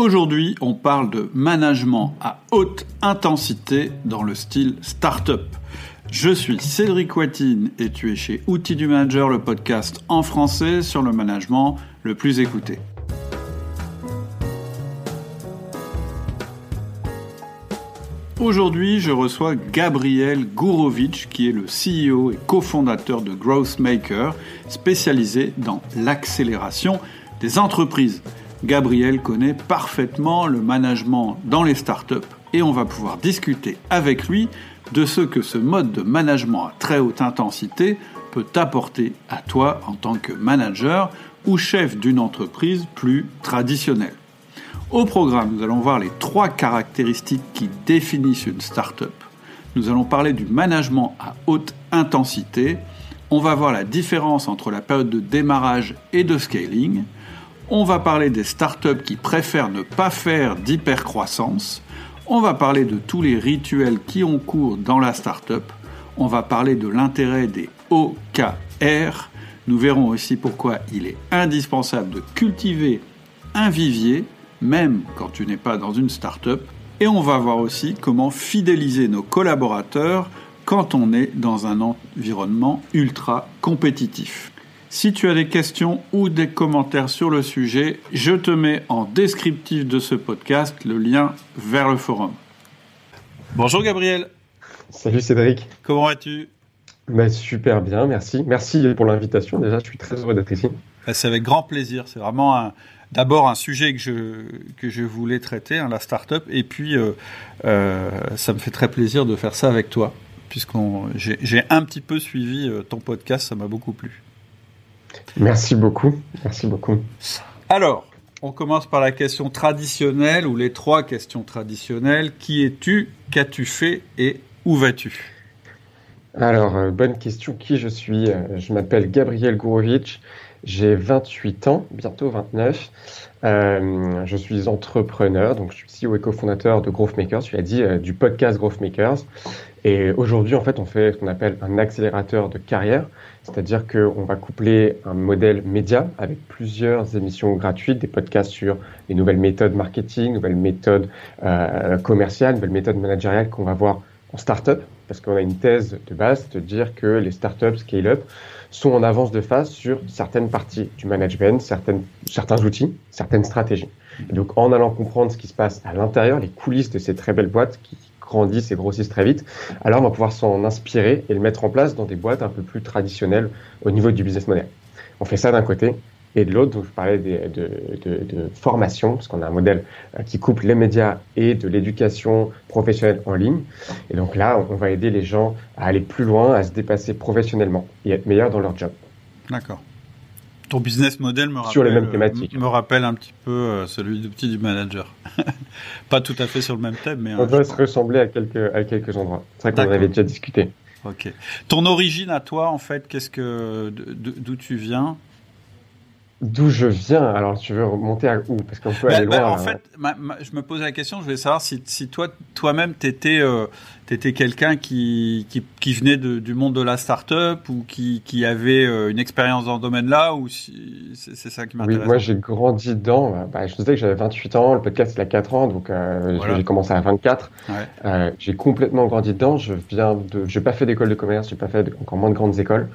Aujourd'hui, on parle de management à haute intensité dans le style startup. Je suis Cédric Watine et tu es chez Outils du Manager, le podcast en français sur le management le plus écouté. Aujourd'hui, je reçois Gabriel Gourovitch, qui est le CEO et cofondateur de Growthmaker, spécialisé dans l'accélération des entreprises. Gabriel connaît parfaitement le management dans les startups et on va pouvoir discuter avec lui de ce que ce mode de management à très haute intensité peut apporter à toi en tant que manager ou chef d'une entreprise plus traditionnelle. Au programme, nous allons voir les trois caractéristiques qui définissent une startup. Nous allons parler du management à haute intensité. On va voir la différence entre la période de démarrage et de scaling. On va parler des startups qui préfèrent ne pas faire d'hypercroissance. On va parler de tous les rituels qui ont cours dans la startup. On va parler de l'intérêt des OKR. Nous verrons aussi pourquoi il est indispensable de cultiver un vivier même quand tu n'es pas dans une start-up. Et on va voir aussi comment fidéliser nos collaborateurs quand on est dans un environnement ultra compétitif. Si tu as des questions ou des commentaires sur le sujet, je te mets en descriptif de ce podcast le lien vers le forum. Bonjour Gabriel. Salut Cédric. Comment vas-tu? Bah, Super bien, merci. Merci pour l'invitation. Déjà, je suis très heureux d'être ici. Bah, c'est avec grand plaisir. C'est vraiment d'abord un sujet que je, que je voulais traiter, hein, la start-up, et puis euh, euh, ça me fait très plaisir de faire ça avec toi, puisqu'on j'ai un petit peu suivi euh, ton podcast, ça m'a beaucoup plu. Merci beaucoup, merci beaucoup. Alors, on commence par la question traditionnelle, ou les trois questions traditionnelles. Qui es-tu Qu'as-tu fait Et où vas-tu? Alors, bonne question. Qui je suis? Je m'appelle Gabriel Gourovitch. J'ai 28 ans, bientôt 29. Euh, je suis entrepreneur, donc je suis CEO et cofondateur de Growth Makers, tu l'as dit, euh, du podcast Growth Makers. Et aujourd'hui, en fait, on fait ce qu'on appelle un accélérateur de carrière, c'est-à-dire qu'on va coupler un modèle média avec plusieurs émissions gratuites, des podcasts sur les nouvelles méthodes marketing, nouvelles méthodes euh, commerciales, nouvelles méthodes managériales qu'on va voir en start-up, parce qu'on a une thèse de base, de dire que les start-up scale-up sont en avance de phase sur certaines parties du management, certains outils, certaines stratégies. Et donc, en allant comprendre ce qui se passe à l'intérieur, les coulisses de ces très belles boîtes qui grandissent et grossissent très vite, alors on va pouvoir s'en inspirer et le mettre en place dans des boîtes un peu plus traditionnelles au niveau du business model. On fait ça d'un côté. Et de l'autre, je parlais de, de, de, formation, parce qu'on a un modèle euh, qui couple les médias et de l'éducation professionnelle en ligne. Et donc là, on va aider les gens à aller plus loin, à se dépasser professionnellement et être meilleurs dans leur job. D'accord. Ton business model me rappelle, sur les mêmes thématiques. me rappelle un petit peu euh, celui du petit du manager. Pas tout à fait sur le même thème, mais on doit se ressembler à quelques à quelques endroits. C'est vrai qu'on avait déjà discuté. Ok. Ton origine à toi, en fait, qu'est-ce que d'où tu viens? D'où je viens Alors, tu veux remonter à où? Parce qu'on peut aller bah, loin. en fait, je me posais la question, je voulais savoir si, si toi, toi-même, tu étais, euh, étais quelqu'un qui, qui, qui, venait de, du monde de la start-up ou qui, qui avait euh, une expérience dans ce domaine-là, ou si c'est ça qui m'intéresse Oui, moi, j'ai grandi dedans. Bah, je disais que j'avais 28 ans, le podcast, il a 4 ans, donc euh, j'ai commencé à 24. Ouais. Euh, j'ai complètement grandi dedans. Je viens de, j'ai pas fait d'école de commerce, j'ai pas fait encore moins de grandes écoles.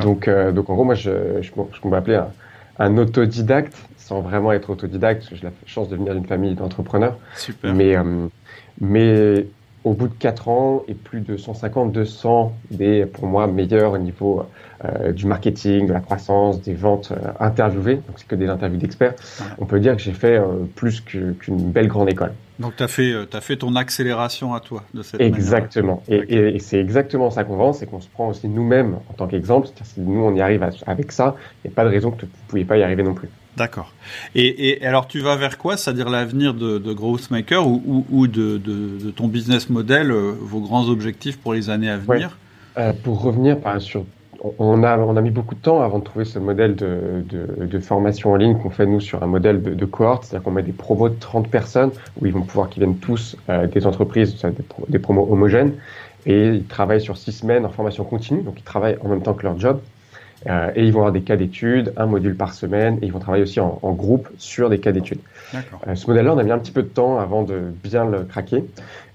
Donc, donc en gros, moi, je, je, je, je m'appelais un un autodidacte, sans vraiment être autodidacte, parce que j'ai la chance de venir d'une famille d'entrepreneurs. Super. Mais, euh, mais au bout de 4 ans et plus de 150, 200 des, pour moi, meilleurs au niveau euh, du marketing, de la croissance, des ventes euh, interviewées, donc c'est que des interviews d'experts, on peut dire que j'ai fait euh, plus qu'une qu belle grande école. Donc tu as fait, as fait ton accélération à toi de cette Exactement. Et, et, et c'est exactement ça qu'on vend, c'est qu'on se prend aussi nous-mêmes en tant qu'exemple. Si nous on y arrive avec ça, il n'y a pas de raison que vous ne pouviez pas y arriver non plus. D'accord. Et, et, alors tu vas vers quoi C'est-à-dire l'avenir de, de Growthmaker ou, ou, ou de, de, de, ton business model, euh, vos grands objectifs pour les années à venir? Ouais. euh, Pour revenir par, sur on a, on a mis beaucoup de temps avant de trouver ce modèle de, de, de formation en ligne qu'on fait nous sur un modèle de, de cohorte, c'est-à-dire qu'on met des promos de 30 personnes où ils vont pouvoir qu'ils viennent tous euh, des entreprises, des, des, promos homogènes, et ils travaillent sur six semaines en formation continue, donc ils travaillent en même temps que leur job. et ils vont avoir des cas d'études, un module par semaine, et ils vont travailler aussi en, en groupe sur des cas d'études. ce modèle-là, on a mis un petit peu de temps avant de bien le craquer.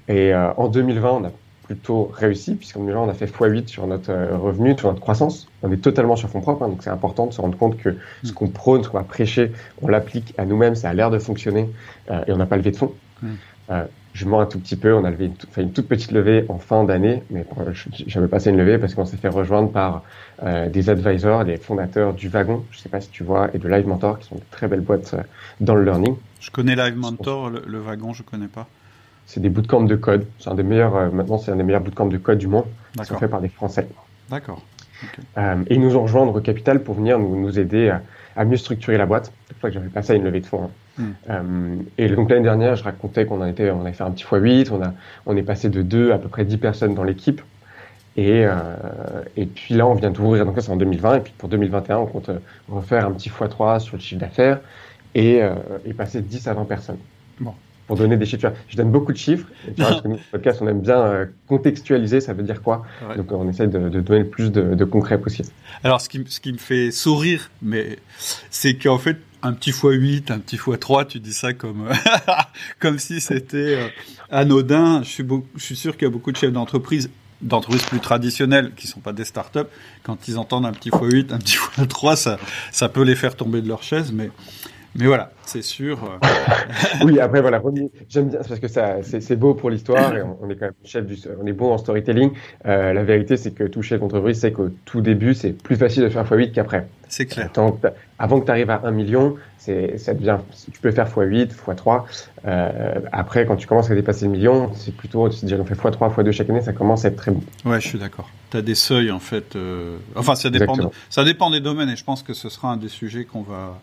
Et en 2020, on a plutôt réussi, puisqu'en 2020, on a fait x8 sur notre revenu, sur notre croissance. On est totalement sur fonds propres, hein, donc c'est important de se rendre compte que ce mm. qu'on prône, ce qu'on va prêcher, on l'applique à nous-mêmes, ça a l'air de fonctionner, et on n'a pas levé de fonds. Mm. Euh, je mens un tout petit peu. On a levé une, fait une toute petite levée en fin d'année, mais j'avais passé une levée parce qu'on s'est fait rejoindre par euh, des advisors, des fondateurs du Wagon, je ne sais pas si tu vois, et de Live Mentor, qui sont de très belles boîtes euh, dans le learning. Je connais Live Mentor, le, Wagon, je connais pas. C'est des bootcamps de code. C'est un des meilleurs. maintenant, c'est un des meilleurs bootcamps de code du monde. Ils sont faits par des Français. D'accord. et ils nous ont rejoint au capital pour venir nous, nous aider à, à, mieux structurer la boîte. C'est pour ça que j'avais passé à une levée de fonds. Hein. Hmm. Euh, et donc l'année dernière, je racontais qu'on a été, on a fait un petit x8, on a, on est passé de 2 à peu près 10 personnes dans l'équipe. Et, euh, et puis là, on vient d'ouvrir, donc ça c'est en 2020, et puis pour 2021, on compte refaire un petit x3 sur le chiffre d'affaires et, euh, et passer de 10 à 20 personnes. Bon. Pour donner des chiffres. Je donne beaucoup de chiffres. parce que nous, podcast, on aime bien euh, contextualiser, ça veut dire quoi. Donc on essaie de, de, donner le plus de, de concret possible. Alors ce qui, ce qui me fait sourire, mais c'est qu'en fait, un petit x8, un petit x3, tu dis ça comme comme si c'était euh, anodin. Je suis, je suis sûr qu'il y a beaucoup de chefs d'entreprise d'entreprises plus traditionnelles qui sont pas des startups quand ils entendent un petit x8, un petit x3, ça ça peut les faire tomber de leur chaise mais mais voilà, c'est sûr. Euh. oui, après voilà, j'aime bien parce que ça, c'est beau pour l'histoire et on, est quand même chef du, on est bon en storytelling. Euh, la vérité, c'est que tout chef d'entreprise sait qu'au tout début, c'est plus facile de faire x8 qu'après. C'est clair. avant que tu arrives à 1 million, c'est, ça devient, tu peux faire x8, x3. Euh, après, quand tu commences à dépasser le million, c'est plutôt, tu te dis, on fait x3, x2 chaque année, ça commence à être très bon. Ouais, je suis d'accord. Tu as des seuils, en fait. Euh... Enfin, ça dépend, ça dépend des domaines et je pense que ce sera un des sujets qu'on va,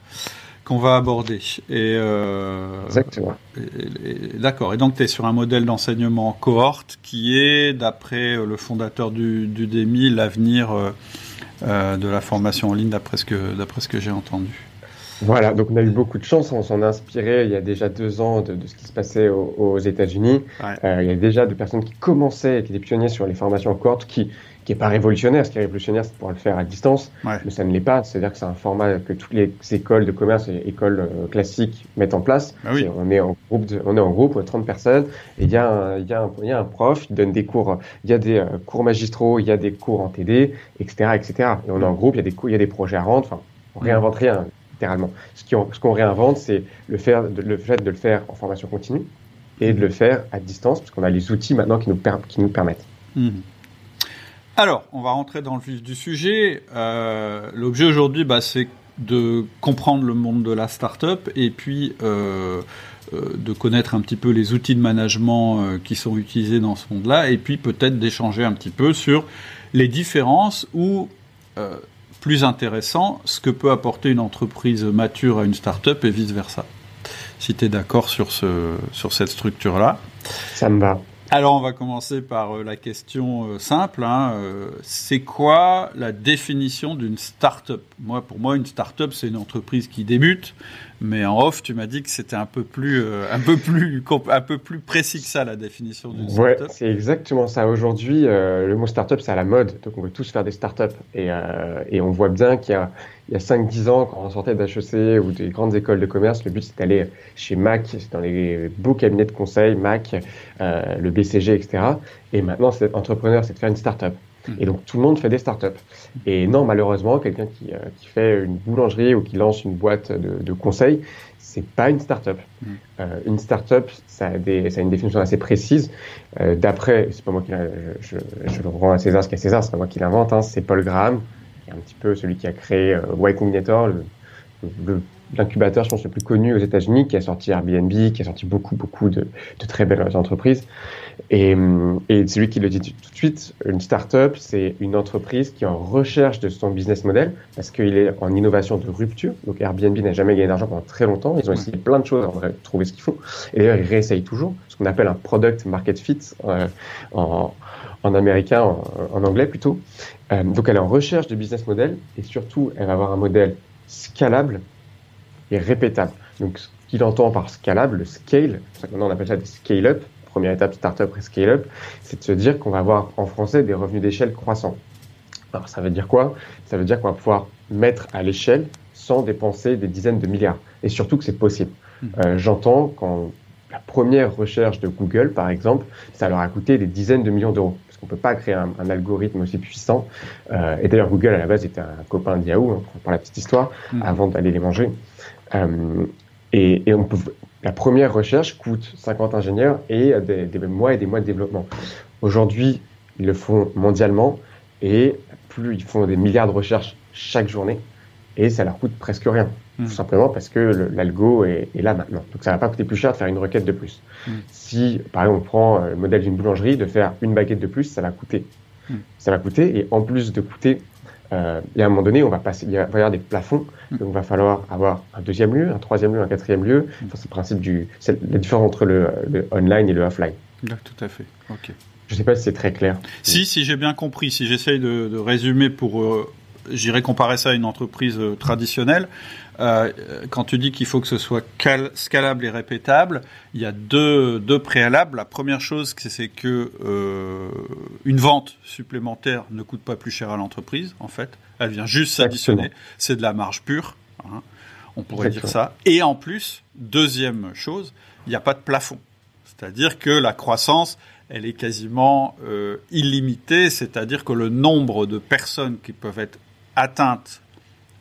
qu'on va aborder. Et, euh, Exactement. D'accord. Et donc, tu es sur un modèle d'enseignement cohorte qui est, d'après le fondateur du, du DEMI, l'avenir euh, euh, de la formation en ligne, d'après ce que, d'après ce que j'ai entendu. Voilà, donc on a eu beaucoup de chance, on s'en a inspiré il y a déjà deux ans de, ce qui se passait aux, États-Unis. Euh, il y a déjà de personnes qui commençaient, qui étaient pionniers sur les formations en cohorte, qui qui est pas révolutionnaire. Ce qui est révolutionnaire, c'est de pouvoir le faire à distance, mais ça ne l'est pas. C'est-à-dire que c'est un format que toutes les écoles de commerce et écoles euh, classiques mettent en place. Ah oui. on est en groupe, on est en groupe, on est 30 personnes, et il y, a un, y a un, il y a un prof, il donne des cours, il y a des euh, cours magistraux, il y a des cours en TD, etc., etc. Et on est en groupe, il y a des cours, y a des projets à rendre. Enfin, on réinvente rien littéralement. Ce qu'on ce qu'on réinvente, c'est le, faire, le fait de le faire en formation continue et de le faire à distance, parce qu'on a les outils maintenant qui nous, qui nous permettent. Mmh. Alors, on va rentrer dans le vif du sujet. Euh, L'objet aujourd'hui, bah, c'est de comprendre le monde de la start-up et puis euh, euh, de connaître un petit peu les outils de management euh, qui sont utilisés dans ce monde-là et puis peut-être d'échanger un petit peu sur les différences ou, euh, plus intéressant, ce que peut apporter une entreprise mature à une start-up et vice-versa. Si tu es d'accord sur, ce, sur cette structure-là. Ça me va. Alors on va commencer par euh, la question euh, simple. Hein, euh, c'est quoi la définition d'une start-up? Moi, pour moi, une start-up, c'est une entreprise qui débute, mais en off, tu m'as dit que c'était un peu plus, un peu plus, un peu plus précis que ça la définition d'une start-up. Ouais, c'est exactement ça. Aujourd'hui, le mot start-up, c'est à la mode, donc on veut tous faire des start-up, et, et on voit bien qu'il y a il y a 5-10 ans, quand on sortait d'HEC ou des grandes écoles de commerce, le but c'était d'aller chez Mac, dans les beaux cabinets de conseil, Mac, euh, le BCG, etc. Et maintenant, c'est entrepreneur, c'est de faire une start-up. Hmm. Et donc tout le monde fait des startups. Et non, malheureusement, quelqu'un qui, euh, qui, fait une boulangerie ou qui lance une boîte de, de conseil, c'est pas une startup. Mm. Euh, une startup, ça a, des, ça a une définition assez précise. Euh, D'après, c'est pas moi qui je, je, je, le rends à César ce qu'est César, c'est pas moi qui l'invente, hein, c'est Paul Graham, un petit peu celui qui a créé euh, Y Combinator, l'incubateur, je pense, le plus connu aux États-Unis, qui a sorti Airbnb, qui a sorti beaucoup, beaucoup de, de très belles entreprises. Et, et celui qui le dit tout de suite, une startup, c'est une entreprise qui est en recherche de son business model parce qu'il est en innovation de rupture. Donc Airbnb n'a jamais gagné d'argent pendant très longtemps. Ils ont essayé plein de choses avant de trouver ce qu'il faut. Et d'ailleurs, ils réessayent toujours ce qu'on appelle un product market fit euh, en, en américain, en, anglais plutôt. Euh, donc elle est en recherche de business model et surtout elle va avoir un modèle scalable et répétable. Donc ce qu'il entend par scalable, le scale, maintenant on appelle ça des scale-up, première étape startup et scale-up, c'est de se dire qu'on va avoir en français des revenus d'échelle croissants. Alors ça veut dire quoi? Ça veut dire qu'on va pouvoir mettre à l'échelle sans dépenser des dizaines de milliards. Et surtout que c'est possible. Hmm. Euh, j'entends quand la première recherche de Google, par exemple, ça leur a coûté des dizaines de millions d'euros. Parce qu'on ne peut pas créer un, algorithme aussi puissant. Euh, et d'ailleurs, Google, à la base, était un copain de Yahoo, hein, pour la petite histoire, hmm. avant d'aller les manger. Euh, et, et on peut, la première recherche coûte 50 ingénieurs et des, des mois et des mois de développement. Aujourd'hui, ils le font mondialement et plus ils font des milliards de recherches chaque journée et ça leur coûte presque rien. Hmm. Tout simplement parce que l'algo est, là maintenant. Donc ça va pas coûter plus cher de faire une requête de plus. Hmm. Si, par exemple, on prend euh, le modèle d'une boulangerie, de faire une baguette de plus, ça va coûter. Hmm. Ça va coûter et en plus de coûter, euh, y a un moment donné, on va passer, il va y avoir des plafonds, donc il va falloir avoir un deuxième lieu, un troisième lieu, un quatrième lieu. c'est le principe du, c'est la différence entre le, le, online et le offline. tout à fait. Ok. Je ne sais pas si c'est très clair. Si, si j'ai bien compris, si j'essaye de, de, résumer pour, euh, j'irai comparer ça à une entreprise euh, traditionnelle. Euh, quand tu dis qu'il faut que ce soit scalable et répétable, il y a deux, deux préalables. La première chose, c'est que euh, une vente supplémentaire ne coûte pas plus cher à l'entreprise. En fait, elle vient juste s'additionner. C'est de la marge pure. Hein. on pourrait dire ça. Et en plus, deuxième chose, il n'y a pas de plafond. C'est-à-dire que la croissance, elle est quasiment euh, illimitée, c'est-à-dire que le nombre de personnes qui peuvent être atteintes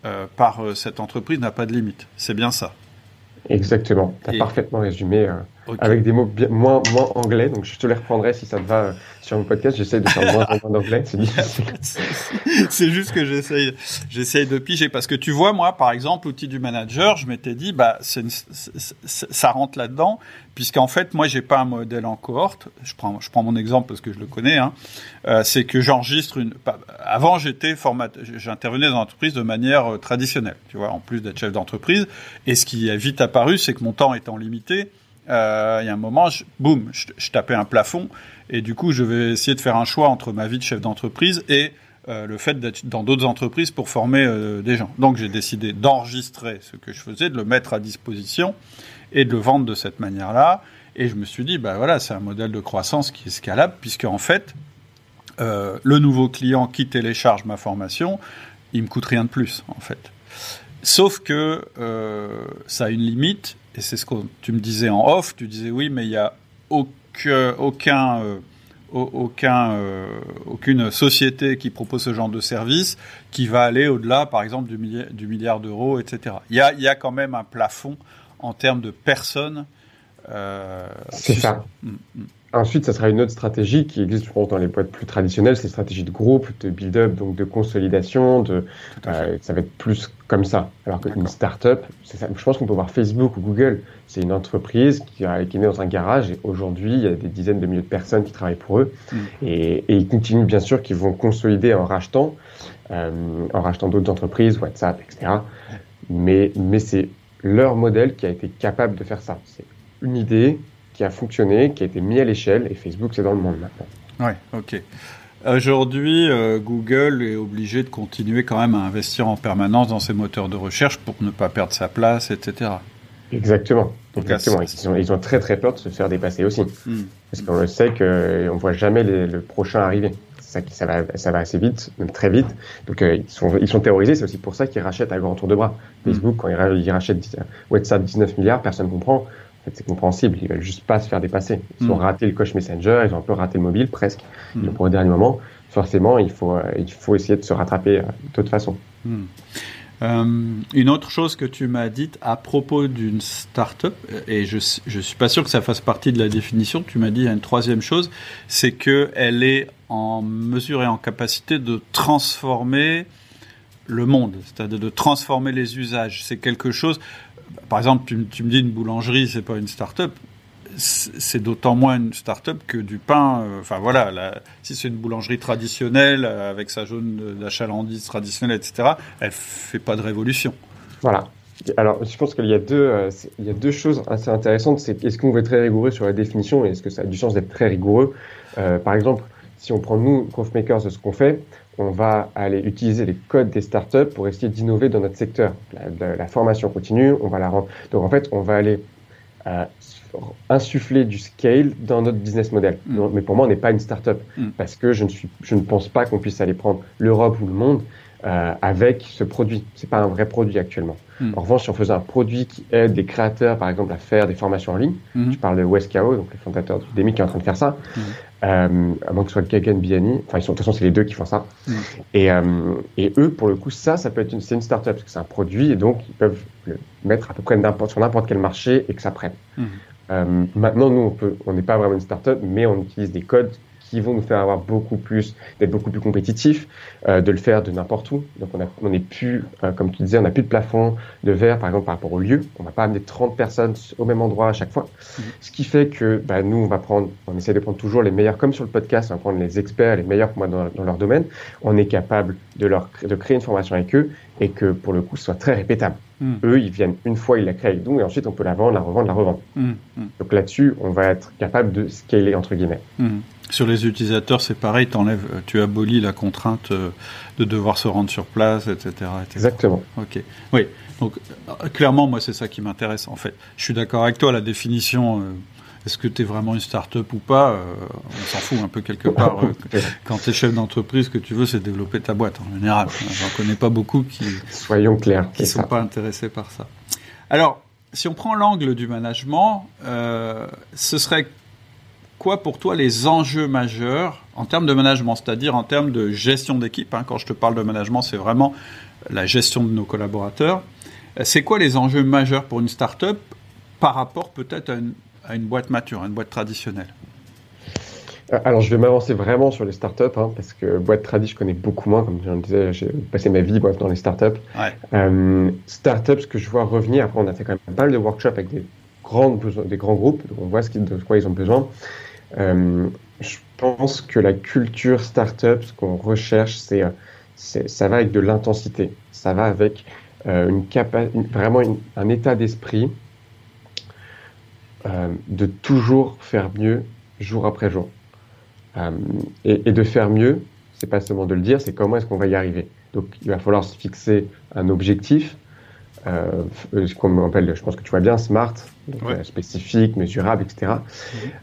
euh, par euh, cette entreprise n'a pas de limite. C'est bien ça. Exactement. Tu as parfaitement résumé avec des mots moins, moins anglais. Donc je te les reprendrai si ça te va sur mon podcast. J'essaye de faire moins, moins d'anglais. C'est juste que j'essaye, j'essaye de piger parce que tu vois, moi, par exemple, l'outil du manager, je m'étais dit, bah, ça rentre là-dedans puisqu'en fait, moi, j'ai pas un modèle en cohorte. Je prends, je prends mon exemple parce que je le connais. Hein. Euh, c'est que j'enregistre une. Avant, j'étais format, j'intervenais dans l'entreprise de manière euh, traditionnelle, tu vois, en plus d'être chef d'entreprise. Et ce qui est vite apparu, c'est que mon temps étant limité, euh, il y a un moment, je, boum, je, tapais un plafond. Et du coup, je vais essayer de faire un choix entre ma vie de chef d'entreprise et euh, le fait d'être dans d'autres entreprises pour former euh, des gens. Donc, j'ai décidé d'enregistrer ce que je faisais, de le mettre à disposition et de le vendre de cette manière-là. Et je me suis dit, bah voilà, c'est un modèle de croissance qui est scalable, puisque en fait, euh, le nouveau client qui télécharge ma formation, il me coûte rien de plus, en fait. Sauf que euh, ça a une limite, et c'est ce que tu me disais en off, tu disais oui, mais il n'y a aucun, aucun, euh, aucun euh, aucune société qui propose ce genre de service qui va aller au-delà, par exemple, du milliard, du milliard d'euros, etc. Il y a, y a quand même un plafond en termes de personnes. Euh, c'est ça. Mm, mm. Ensuite, ça sera une autre stratégie qui existe dans les boîtes plus traditionnelles, c'est stratégie de groupe, de build-up, donc de consolidation. De, euh, ça va être plus comme ça. Alors qu'une start-up, je pense qu'on peut voir Facebook ou Google, c'est une entreprise qui, a, qui est née dans un garage et aujourd'hui, il y a des dizaines de milliers de personnes qui travaillent pour eux. Mm. Et, et, ils continuent bien sûr qu'ils vont consolider en rachetant, euh, en rachetant d'autres entreprises, WhatsApp, etc. Mais, mais c'est leur modèle qui a été capable de faire ça. C'est une idée qui a fonctionné, qui a été mis à l'échelle, et Facebook, c'est dans le monde maintenant. Oui, ok. Aujourd'hui, euh, Google est obligé de continuer quand même à investir en permanence dans ses moteurs de recherche pour ne pas perdre sa place, etc. Exactement. Exactement. Ils, ont, ils, ont, très très peur de se faire dépasser aussi. Hmm. Parce qu'on le sait qu'on ne voit jamais le prochain arriver ça, ça, va, ça va assez vite, même très vite. Donc euh, ils, sont, ils sont terrorisés, c'est aussi pour ça qu'ils rachètent à grand tour de bras. Mm. Facebook, quand ils, rachètent WhatsApp 19 milliards, personne ne comprend. En fait, c'est compréhensible, ils veulent juste pas se faire dépasser. Ils ont mm. raté le coach Messenger, ils ont un peu raté le mobile, presque. Mm. Donc, pour le dernier moment, forcément, il faut, euh, il faut essayer de se rattraper euh, de toute façon. Euh, une autre chose que tu m'as dite à propos d'une start-up, et je ne suis pas sûr que ça fasse partie de la définition, tu m'as dit une troisième chose, c'est qu'elle est en mesure et en capacité de transformer le monde, c'est-à-dire de transformer les usages. C'est quelque chose, par exemple, tu, me dis une boulangerie, c'est pas une start-up c'est d'autant moins une start-up que du pain. Euh, enfin voilà, si c'est une boulangerie traditionnelle euh, avec sa zone d'achalandise traditionnelle, etc., elle fait pas de révolution. Voilà. Alors, je pense qu'il y a deux, euh, il y a deux choses assez intéressantes. C'est est-ce qu'on veut être très rigoureux sur la définition et est-ce que ça a du sens d'être très rigoureux? Par exemple, si on prend nous, Makers, de ce qu'on fait, on va aller utiliser les codes des startups pour essayer d'innover dans notre secteur. La, la, formation continue, on va la rendre. Donc en fait, on va aller insuffler du scale dans notre business model. Mm. Mais pour moi, on n'est pas une startup Mm. parce que je ne, suis, je ne pense pas qu'on puisse aller prendre l'Europe ou le monde euh, avec ce produit. C'est pas un vrai produit actuellement. Mm. En revanche, si on faisait un produit qui aide les créateurs, par exemple, à faire des formations en ligne, Mhm. je parle de WestKO, donc le fondateur du Demi qui est en train de faire ça, Mhm. euh, à moins que ce soit Gagan Biani, enfin, ils sont, de toute façon, c'est les deux qui font ça. Et, euh, et eux, pour le coup, ça, ça peut être une, c'est une startup parce que c'est un produit et donc ils peuvent le mettre à peu près sur n'importe quel marché et que ça prenne. Mhm. Euh, maintenant, nous, on peut, on n'est pas vraiment une startup, mais on utilise des codes qui vont nous faire avoir beaucoup plus, d'être beaucoup plus compétitifs, euh, de le faire de n'importe où. Donc, on n'est plus, euh, comme tu disais, on n'a plus de plafond de verre, par exemple, par rapport au lieu. On va pas amener 30 personnes au même endroit à chaque fois. Mhm. Ce qui fait que, bah, nous, on va prendre, on essaie de prendre toujours les meilleurs, comme sur le podcast, on va prendre les experts, les meilleurs pour moi dans, dans leur domaine. On est capable de leur, de créer une formation avec eux et que, pour le coup, ce soit très répétable. Mhm. Eux, ils viennent une fois, ils la créent avec nous et ensuite, on peut la vendre, la revendre, la revendre. Mhm. Mhm. Donc là-dessus, on va être capable de scaler entre guillemets. Sur les utilisateurs, c'est pareil, euh, tu abolis la contrainte euh, de devoir se rendre sur place, etc. etc. Exactement. Ok. Oui. Donc, euh, clairement, moi, c'est ça qui m'intéresse, en fait. Je suis d'accord avec toi, la définition, euh, est-ce que tu es vraiment une start-up ou pas, euh, on s'en fout un peu quelque part. euh, quand tu es chef d'entreprise, ce que tu veux, c'est développer ta boîte, en général. J'en connais pas beaucoup qui Soyons clairs. qui sont ça. pas intéressés par ça. Alors, si on prend l'angle du management, ce serait quoi pour toi les enjeux majeurs en termes de management, c'est-à-dire en termes de gestion d'équipe hein, Quand je te parle de management, c'est vraiment la gestion de nos collaborateurs. C'est quoi les enjeux majeurs pour une start-up par rapport peut-être à une, à une boîte mature, à une boîte traditionnelle? Alors, je vais m'avancer vraiment sur les startups, hein, parce que boîte tradie, je connais beaucoup moins. Comme je le disais, j'ai passé ma vie bref, dans les startups. Ouais. Euh, startups, ce que je vois revenir, après, on a fait quand même pas mal de workshops avec des, grandes des grands groupes, donc on voit ce de quoi ils ont besoin. Euh, je pense que la culture startup, ce qu'on recherche, c'est, euh, ça va avec de l'intensité. Ça va avec euh, vraiment un état d'esprit de toujours faire mieux jour après jour. Et, et de faire mieux, c'est pas seulement de le dire, c'est comment est-ce qu'on va y arriver. Donc il va falloir se fixer un objectif, euh, f- ce qu'on appelle, je pense que tu vois bien, SMART, donc, Ouais. euh, spécifique, mesurable, etc.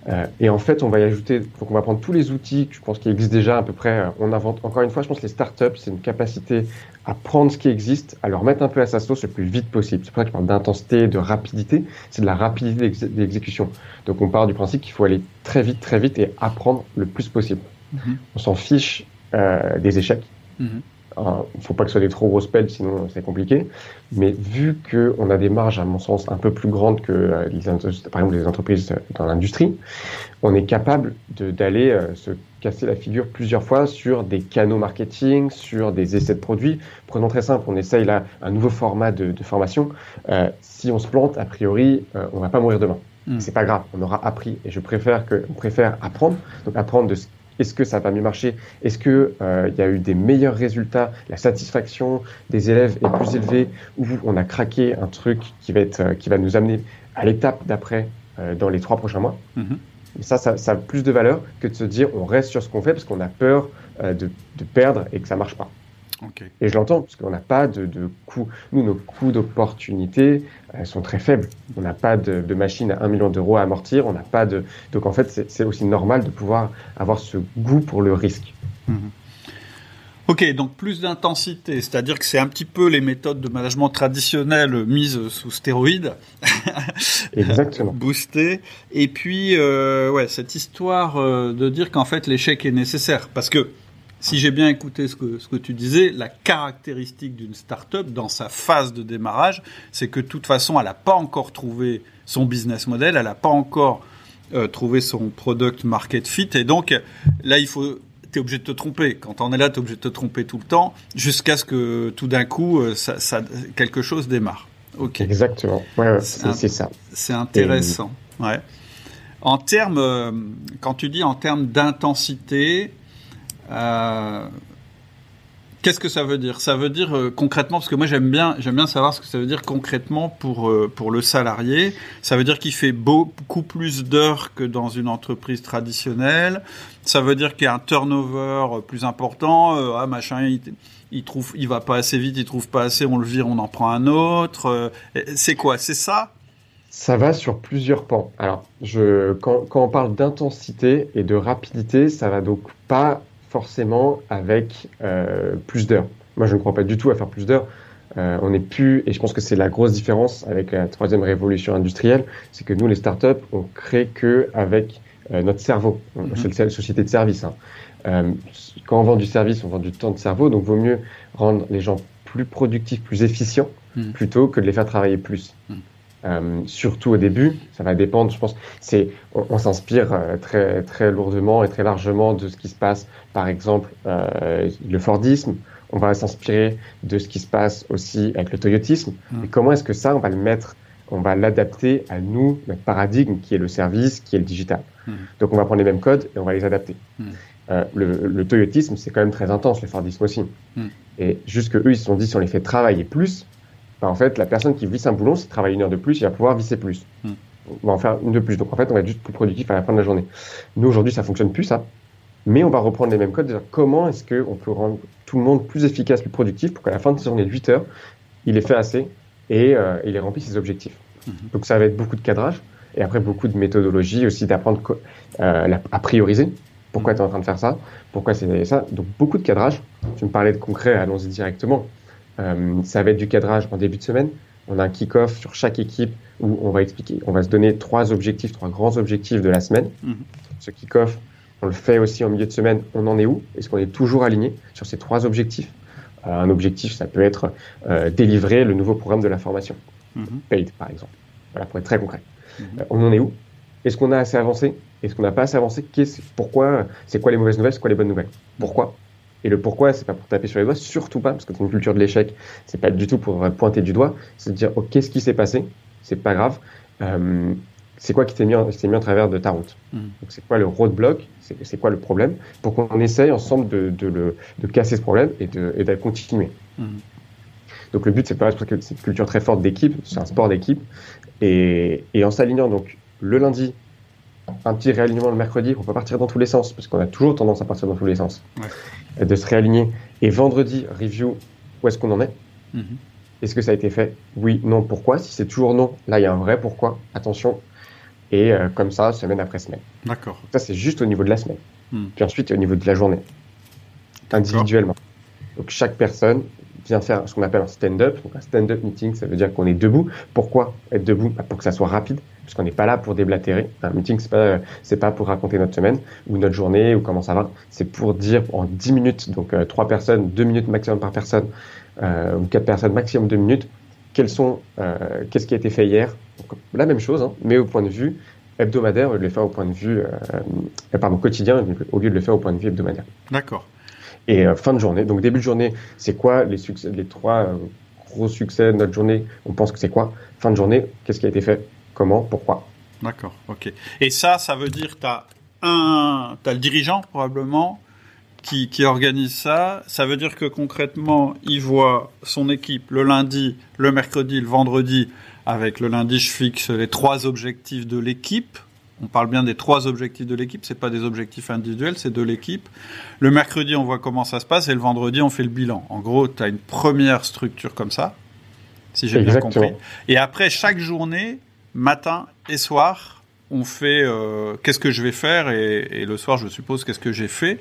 Euh, et en fait, on va y ajouter, donc on va prendre tous les outils que je pense qui existent déjà à peu près. euh, On invente, encore une fois, je pense que les startups, c'est une capacité à prendre ce qui existe, à le remettre un peu à sa sauce le plus vite possible. C'est pour ça que je parle d'intensité, de rapidité. C'est de la rapidité d'ex- d'exécution. Donc on part du principe qu'il faut aller très vite, très vite et apprendre le plus possible. Mhm. On s'en fiche euh, des échecs. Mhm. Alors, Il ne faut pas que ce soit des trop grosses pelles, sinon c'est compliqué. Mais vu qu'on a des marges, à mon sens, un peu plus grandes que euh, les, par exemple les entreprises dans l'industrie, on est capable d'aller euh, se casser la figure plusieurs fois sur des canaux marketing, sur des essais de produits. Prenons très simple, on essaye là un nouveau format de, de formation. Euh, si on se plante, a priori, on va pas mourir demain. Mm. C'est pas grave, on aura appris. Et je préfère que, on préfère apprendre. Donc apprendre de ce est-ce que ça va mieux marcher? Est-ce que euh, y a eu des meilleurs résultats La satisfaction des élèves est plus élevée Ou on a craqué un truc qui va être, euh, qui va nous amener à l'étape d'après euh, dans les trois prochains mois? Et ça, ça, ça a plus de valeur que de se dire on reste sur ce qu'on fait parce qu'on a peur euh, de, de perdre et que ça marche pas. Et je l'entends, parce qu'on n'a pas de, de coûts. Nous, nos coûts d'opportunité elles sont très faibles. On n'a pas de, de machine à 1 million d'euros à amortir. On n'a pas de. Donc, en fait, c'est aussi normal de pouvoir avoir ce goût pour le risque. Ok, donc plus d'intensité, c'est-à-dire que c'est un petit peu les méthodes de management traditionnelles mises sous stéroïdes, Exactement. boostées, et puis euh, ouais, cette histoire euh, de dire qu'en fait l'échec est nécessaire, parce que si j'ai bien écouté ce que, ce que tu disais, la caractéristique d'une start-up dans sa phase de démarrage, c'est que de toute façon, elle n'a pas encore trouvé son business model, elle n'a pas encore euh, trouvé son product market fit, et donc là, il faut tu es obligé de te tromper. Quand on est là, tu es obligé de te tromper tout le temps, jusqu'à ce que tout d'un coup, euh, ça, ça- quelque chose démarre. Ok, Exactement. Ouais, c'est ça. c'est intéressant. Ouais. En termes, euh, quand tu dis en termes d'intensité, euh, qu'est-ce que ça veut dire? Ça veut dire euh, concrètement, parce que moi j'aime bien, bien savoir ce que ça veut dire concrètement pour euh, pour le salarié. Ça veut dire qu'il fait beaucoup plus d'heures que dans une entreprise traditionnelle. Ça veut dire qu'il y a un turnover plus important. Ah machin, il, il trouve, il va pas assez vite, il trouve pas assez, on le vire, on en prend un autre. C'est quoi? C'est ça? Ça va sur plusieurs pans. Alors, quand, quand on parle d'intensité et de rapidité, ça va donc pas forcément avec euh, plus d'heures. Moi, je ne crois pas du tout à faire plus d'heures. Euh, on n'est plus, et je pense que c'est la grosse différence avec la troisième révolution industrielle, c'est que nous, les startups, on crée que avec euh, notre cerveau. Mm -hmm. C'est une société de service. Hein. Quand on vend du service, on vend du temps de cerveau, donc vaut mieux rendre les gens plus productifs, plus efficients, mm. plutôt que de les faire travailler plus. Mm. Euh, surtout au début, ça va dépendre, je pense. C'est, on, on s'inspire euh, très très lourdement et très largement de ce qui se passe, par exemple, euh, le Fordisme. On va s'inspirer de ce qui se passe aussi avec le Toyotisme. Mmh. Et comment est-ce que ça, on va le mettre, on va l'adapter à nous, notre paradigme qui est le service, qui est le digital. Mmh. Donc on va prendre les mêmes codes et on va les adapter. Mmh. Euh, le, le, Toyotisme, c'est quand même très intense, le Fordisme aussi. Et juste que eux, ils se sont dit, si on les fait travailler plus, bah, en fait, la personne qui visse un boulon, s'il travaille une heure de plus, il va pouvoir visser plus. On va en faire une de plus. Donc en fait, on va être juste plus productif à la fin de la journée. Nous, aujourd'hui, ça fonctionne plus, ça. Mais on va reprendre les mêmes codes. Dire comment est-ce qu'on peut rendre tout le monde plus efficace, plus productif pour qu'à la fin de sa journée de 8 heures, il ait fait assez et euh, il ait rempli ses objectifs. Mm -hmm. Donc ça va être beaucoup de cadrage et après beaucoup de méthodologie aussi d'apprendre euh, à prioriser. Pourquoi mm. tu es en train de faire ça Pourquoi c'est ça Donc beaucoup de cadrage. Tu me parlais de concret, allons-y directement. Euh, ça va être du cadrage en début de semaine. On a un kick-off sur chaque équipe où on va expliquer, on va se donner trois objectifs, trois grands objectifs de la semaine. -hmm. Ce kick-off, on le fait aussi en milieu de semaine. On en est où? Est-ce qu'on est toujours aligné sur ces trois objectifs? Euh, Un objectif, ça peut être euh, délivrer le nouveau programme de la formation, -hmm. paid par exemple. Voilà, pour être très concret. -hmm. on en est où? Est-ce qu'on a assez avancé? Est-ce qu'on n'a pas assez avancé? Pourquoi C'est quoi les mauvaises nouvelles? C'est quoi les bonnes nouvelles? Pourquoi? Et le pourquoi, c'est pas pour taper sur les doigts, surtout pas, parce que c'est une culture de l'échec. C'est pas du tout pour pointer du doigt. C'est de dire, ok, qu'est-ce qui s'est passé C'est pas grave. Euh, c'est quoi qui t'est mis, mis en travers de ta route? Mmh. Donc c'est quoi le roadblock? C'est quoi le problème? Pour qu'on essaye ensemble de, de, le, de, casser ce problème et de, et de continuer. Mmh. Donc le but, c'est pas parce que c'est une culture très forte d'équipe, c'est un sport d'équipe. Et, et en s'alignant donc le lundi un petit réalignement le mercredi, on peut partir dans tous les sens, parce qu'on a toujours tendance à partir dans tous les sens, ouais. de se réaligner. Et vendredi, review, où est-ce qu'on en est? Mm -hmm. Est-ce que ça a été fait? Oui, non, pourquoi? Si c'est toujours non, là, il y a un vrai pourquoi, attention. Et euh, comme ça, semaine après semaine. D'accord. Ça, c'est juste au niveau de la semaine. Mm. Puis ensuite, au niveau de la journée, individuellement. Donc, chaque personne vient faire ce qu'on appelle un stand-up. Donc, un stand-up meeting, ça veut dire qu'on est debout. Pourquoi être debout? Pour que ça soit rapide parce qu'on n'est pas là pour déblatérer. Un meeting, c'est pas, c'est pas pour raconter notre semaine ou notre journée ou comment ça va. C'est pour dire en 10 minutes, donc euh, 3 personnes, 2 minutes maximum par personne, euh, ou 4 personnes maximum 2 minutes, euh, qu'est-ce qui a été fait hier? La même chose, hein, mais au point de vue hebdomadaire, au lieu de le faire au point de vue, pardon, quotidien, au lieu de le faire au point de vue hebdomadaire. D'accord. Et euh, fin de journée, donc début de journée, c'est quoi les trois euh, gros succès de notre journée? On pense que c'est quoi? Fin de journée, qu'est-ce qui a été fait? Comment? Pourquoi? D'accord, ok. Et ça, ça veut dire que tu as un. Le dirigeant, probablement, qui, qui, organise ça. Ça veut dire que concrètement, il voit son équipe le lundi, le mercredi, le vendredi. Avec le lundi, je fixe les trois objectifs de l'équipe. On parle bien des trois objectifs de l'équipe, c'est pas des objectifs individuels, c'est de l'équipe. Le mercredi, on voit comment ça se passe et le vendredi, on fait le bilan. En gros, tu as une première structure comme ça, si j'ai bien compris. Et après, chaque journée, matin et soir, on fait euh, qu'est-ce que je vais faire et, et, le soir, je suppose, qu'est-ce que j'ai fait.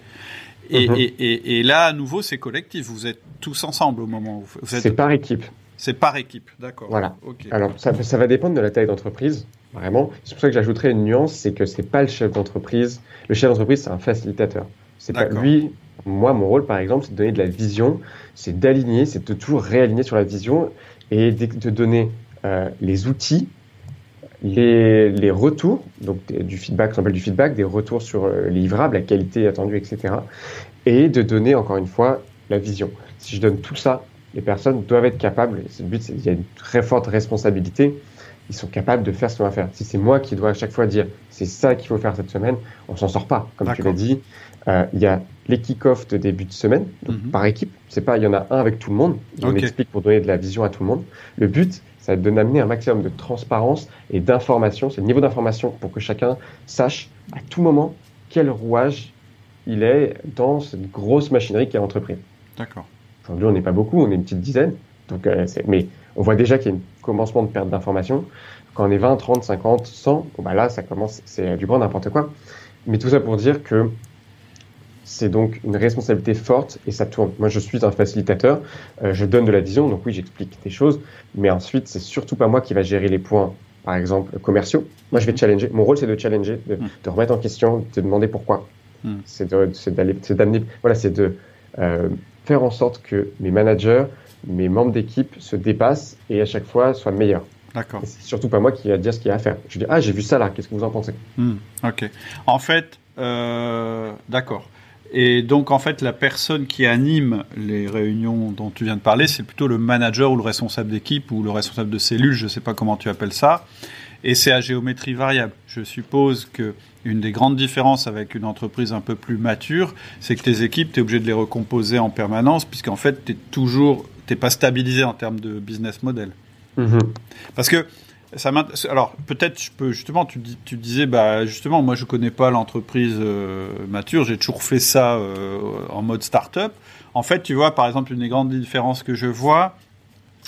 Et, mm -hmm. et, et, là, à nouveau, c'est collectif. Vous êtes tous ensemble au moment où vous êtes. C'est par équipe. C'est par équipe, d'accord. Voilà. Okay. Alors, ça, ça, va dépendre de la taille d'entreprise, vraiment. C'est pour ça que j'ajouterais une nuance, c'est que c'est pas le chef d'entreprise. Le chef d'entreprise, c'est un facilitateur. C'est pas lui. Moi, mon rôle, par exemple, c'est de donner de la vision, c'est d'aligner, c'est de toujours réaligner sur la vision et de, de donner euh, les outils les, les, retours, donc du feedback, s'appelle du feedback, des retours sur les livrables, la qualité attendue, etc. Et de donner encore une fois la vision. Si je donne tout ça, les personnes doivent être capables, le but, qu'il y a une très forte responsabilité, ils sont capables de faire ce qu'on va faire. Si c'est moi qui dois à chaque fois dire c'est ça qu'il faut faire cette semaine, on s'en sort pas. Comme tu l'as dit, euh, il y a les kick-off de début de semaine, donc mm -hmm. par équipe. C'est pas, il y en a un avec tout le monde. On okay. explique pour donner de la vision à tout le monde. Le but, ça va être d'amener un maximum de transparence et d'information. C'est le niveau d'information pour que chacun sache à tout moment quel rouage il est dans cette grosse machinerie qui est l'entreprise. D'accord. Aujourd'hui, on n'est pas beaucoup, on est une petite dizaine. Donc, euh, mais on voit déjà qu'il y a un commencement de perte d'information. Quand on est 20, 30, 50, 100, bon bah là, ça commence, c'est du grand n'importe quoi. Mais tout ça pour dire que c'est donc une responsabilité forte et ça tourne. Moi, je suis un facilitateur, euh, je donne de la vision, donc oui, j'explique des choses, mais ensuite, c'est surtout pas moi qui va gérer les points, par exemple, commerciaux. Moi, je vais challenger. Mon rôle, c'est de challenger, de, mm. remettre en question, de demander pourquoi. Mm. C'est d'aller, c'est d'amener, voilà, c'est de euh, faire en sorte que mes managers, mes membres d'équipe se dépassent et à chaque fois soient meilleurs. D'accord. C'est surtout pas moi qui va dire ce qu'il y a à faire. Je dis ah j'ai vu ça là, qu'est-ce que vous en pensez? Mm. Ok. En fait, euh, d'accord. Et donc, en fait, la personne qui anime les réunions dont tu viens de parler, c'est plutôt le manager ou le responsable d'équipe ou le responsable de cellule, je ne sais pas comment tu appelles ça. Et c'est à géométrie variable. Je suppose que une des grandes différences avec une entreprise un peu plus mature, c'est que tes équipes, tu es obligé de les recomposer en permanence, puisqu'en fait, tu n'es toujours, t'es pas stabilisé en termes de business model. Mm-hmm. Parce que alors peut-être je peux justement tu, tu disais bah justement moi je connais pas l'entreprise euh, mature j'ai toujours fait ça euh, en mode start-up en fait tu vois par exemple une des grandes différences que je vois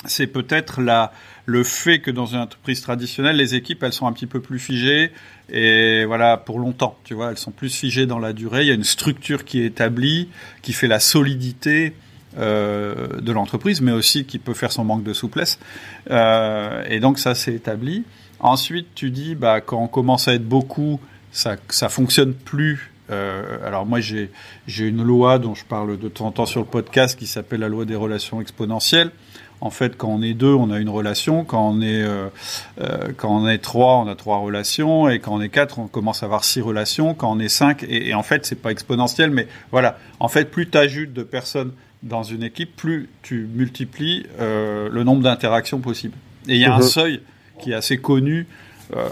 c'est peut-être la le fait que dans une entreprise traditionnelle les équipes elles sont un petit peu plus figées et voilà pour longtemps tu vois elles sont plus figées dans la durée il y a une structure qui est établie qui fait la solidité euh, de l'entreprise, mais aussi qui peut faire son manque de souplesse. Euh, et donc ça s'est établi. Ensuite, tu dis, bah, quand on commence à être beaucoup, ça, ça fonctionne plus. Euh, alors moi, j'ai une loi dont je parle de temps en temps sur le podcast qui s'appelle la loi des relations exponentielles. En fait, quand on est deux, on a une relation. Quand on est quand on est trois, on a trois relations. Et quand on est quatre, on commence à avoir six relations. Quand on est cinq, et, et en fait, c'est pas exponentiel, mais voilà. En fait, plus tu ajoutes de personnes dans une équipe, plus tu multiplies euh, le nombre d'interactions possibles. Et il y a un mhm. seuil qui est assez connu euh,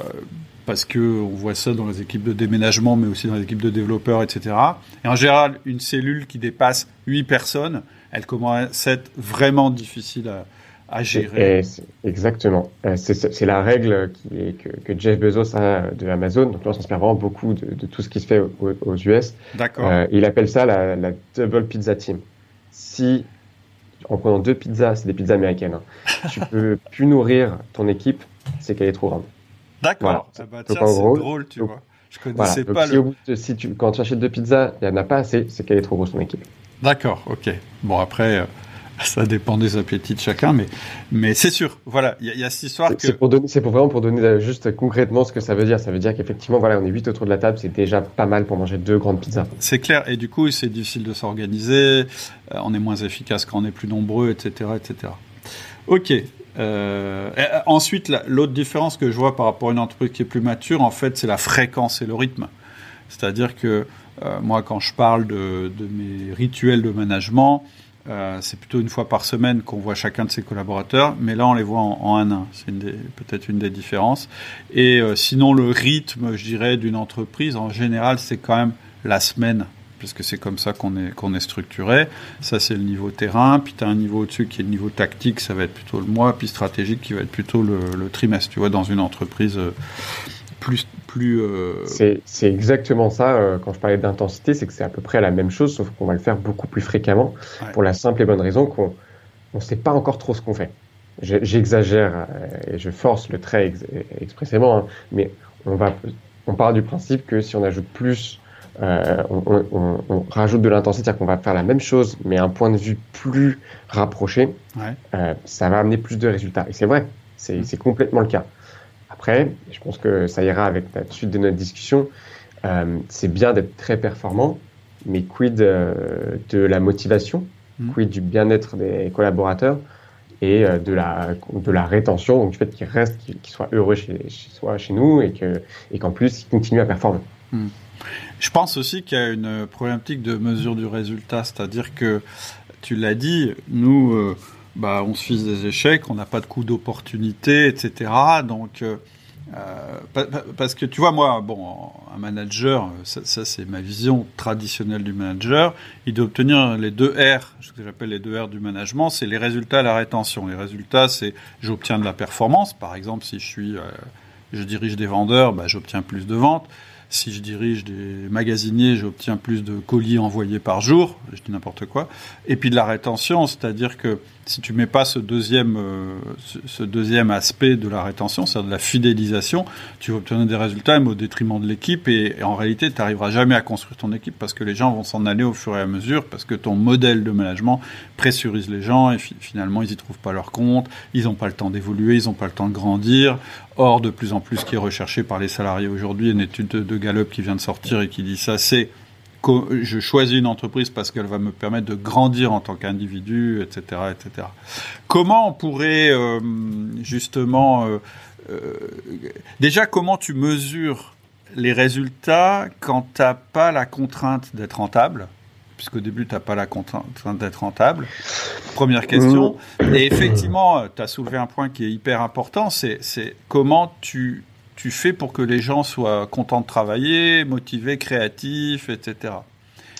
parce que on voit ça dans les équipes de déménagement, mais aussi dans les équipes de développeurs, etc. Et en général, une cellule qui dépasse 8 personnes, elle commence à être vraiment difficile à, gérer. exactement. Euh, c'est la règle qui est, que, Jeff Bezos a de Amazon. Donc là, on s'inspire vraiment beaucoup de, tout ce qui se fait aux, US. D'accord. il appelle ça la, la double pizza team si en prenant deux pizzas, c'est des pizzas américaines, hein, tu peux plus nourrir ton équipe, c'est qu'elle est trop grande. D'accord. Ah bah, c'est drôle, tu vois. Je connaissais pas le... si tu, quand tu achètes deux pizzas, il n'y en a pas assez, c'est qu'elle est trop grosse ton équipe. D'accord, ok. Bon, après, euh, ça dépend des appétits de chacun, mais, mais c'est sûr. Voilà, il y, a cette histoire que. C'est pour, donner, pour vraiment pour donner euh, juste concrètement ce que ça veut dire. Ça veut dire qu'effectivement, voilà, on est huit autour de la table, c'est déjà pas mal pour manger deux grandes pizzas. C'est clair, et du coup, c'est difficile de s'organiser, euh, on est moins efficace quand on est plus nombreux, etc. etc. Ok. Euh, ensuite, l'autre différence que je vois par rapport à une entreprise qui est plus mature, en fait, c'est la fréquence et le rythme. C'est-à-dire que moi, quand je parle de, de mes rituels de management, euh, c'est plutôt une fois par semaine qu'on voit chacun de ses collaborateurs, mais là on les voit en, un un. C'est peut-être une des différences. Et euh, sinon le rythme, je dirais, d'une entreprise en général, c'est quand même la semaine, puisque c'est comme ça qu'on est qu'on est structuré. Ça c'est le niveau terrain, puis tu as un niveau au-dessus qui est le niveau tactique, ça va être plutôt le mois, puis stratégique qui va être plutôt le, le trimestre. Tu vois, dans une entreprise euh, plus plus. Euh, c'est exactement ça. Euh, quand je parlais d'intensité, c'est que c'est à peu près la même chose, sauf qu'on va le faire beaucoup plus fréquemment, pour la simple et bonne raison qu'on ne sait pas encore trop ce qu'on fait. J'exagère euh, et je force le trait expressément, hein, mais on va, on part du principe que si on ajoute plus, on, rajoute de l'intensité, c'est-à-dire qu'on va faire la même chose, mais un point de vue plus rapproché, ça va amener plus de résultats. Et c'est vrai, c'est complètement le cas. Après, je pense que ça ira avec la suite de notre discussion. Euh, c'est bien d'être très performant, mais quid euh, de la motivation, mmh. quid du bien-être des collaborateurs? Et euh, de, la, de la rétention, donc du fait qu'ils restent, qu'ils soient heureux chez, soi, chez nous et qu'en et qu'en plus ils continuent à performer. Mmh. Je pense aussi qu'il y a une problématique de mesure du résultat, c'est-à-dire que tu l'as dit, nous bah, on se fiche des échecs, on n'a pas de coup d'opportunité, etc. Donc, euh, euh, parce que tu vois, moi, bon, un manager, ça, c'est ma vision traditionnelle du manager, il doit obtenir les deux R, ce que j'appelle les deux R du management, c'est les résultats et la rétention. Les résultats, c'est j'obtiens de la performance. Par exemple, si je suis, euh, je dirige des vendeurs, bah, j'obtiens plus de ventes si je dirige des magasiniers, j'obtiens plus de colis envoyés par jour, je dis n'importe quoi. Et puis de la rétention, c'est-à-dire que si tu mets pas ce deuxième, euh, ce, deuxième aspect de la rétention, c'est-à-dire de la fidélisation, tu vas obtenir des résultats, mais au détriment de l'équipe. Et, en réalité, tu n'arriveras jamais à construire ton équipe parce que les gens vont s'en aller au fur et à mesure, parce que ton modèle de management pressurise les gens et finalement, ils y trouvent pas leur compte, ils n'ont pas le temps d'évoluer, ils n'ont pas le temps de grandir. Or, de plus en plus, ce qui est recherché par les salariés aujourd'hui, une étude de, de Gallup qui vient de sortir et qui dit ça, c'est je choisis une entreprise parce qu'elle va me permettre de grandir en tant qu'individu, etc., etc. Comment on pourrait euh, justement, euh, euh, déjà, comment tu mesures les résultats quand tu n'as pas la contrainte d'être rentable? Puisqu'au début, tu n'as pas la contrainte d'être rentable. Première question. Et effectivement, tu as soulevé un point qui est hyper important, c'est comment tu tu fais pour que les gens soient contents de travailler, motivés, créatifs, etc.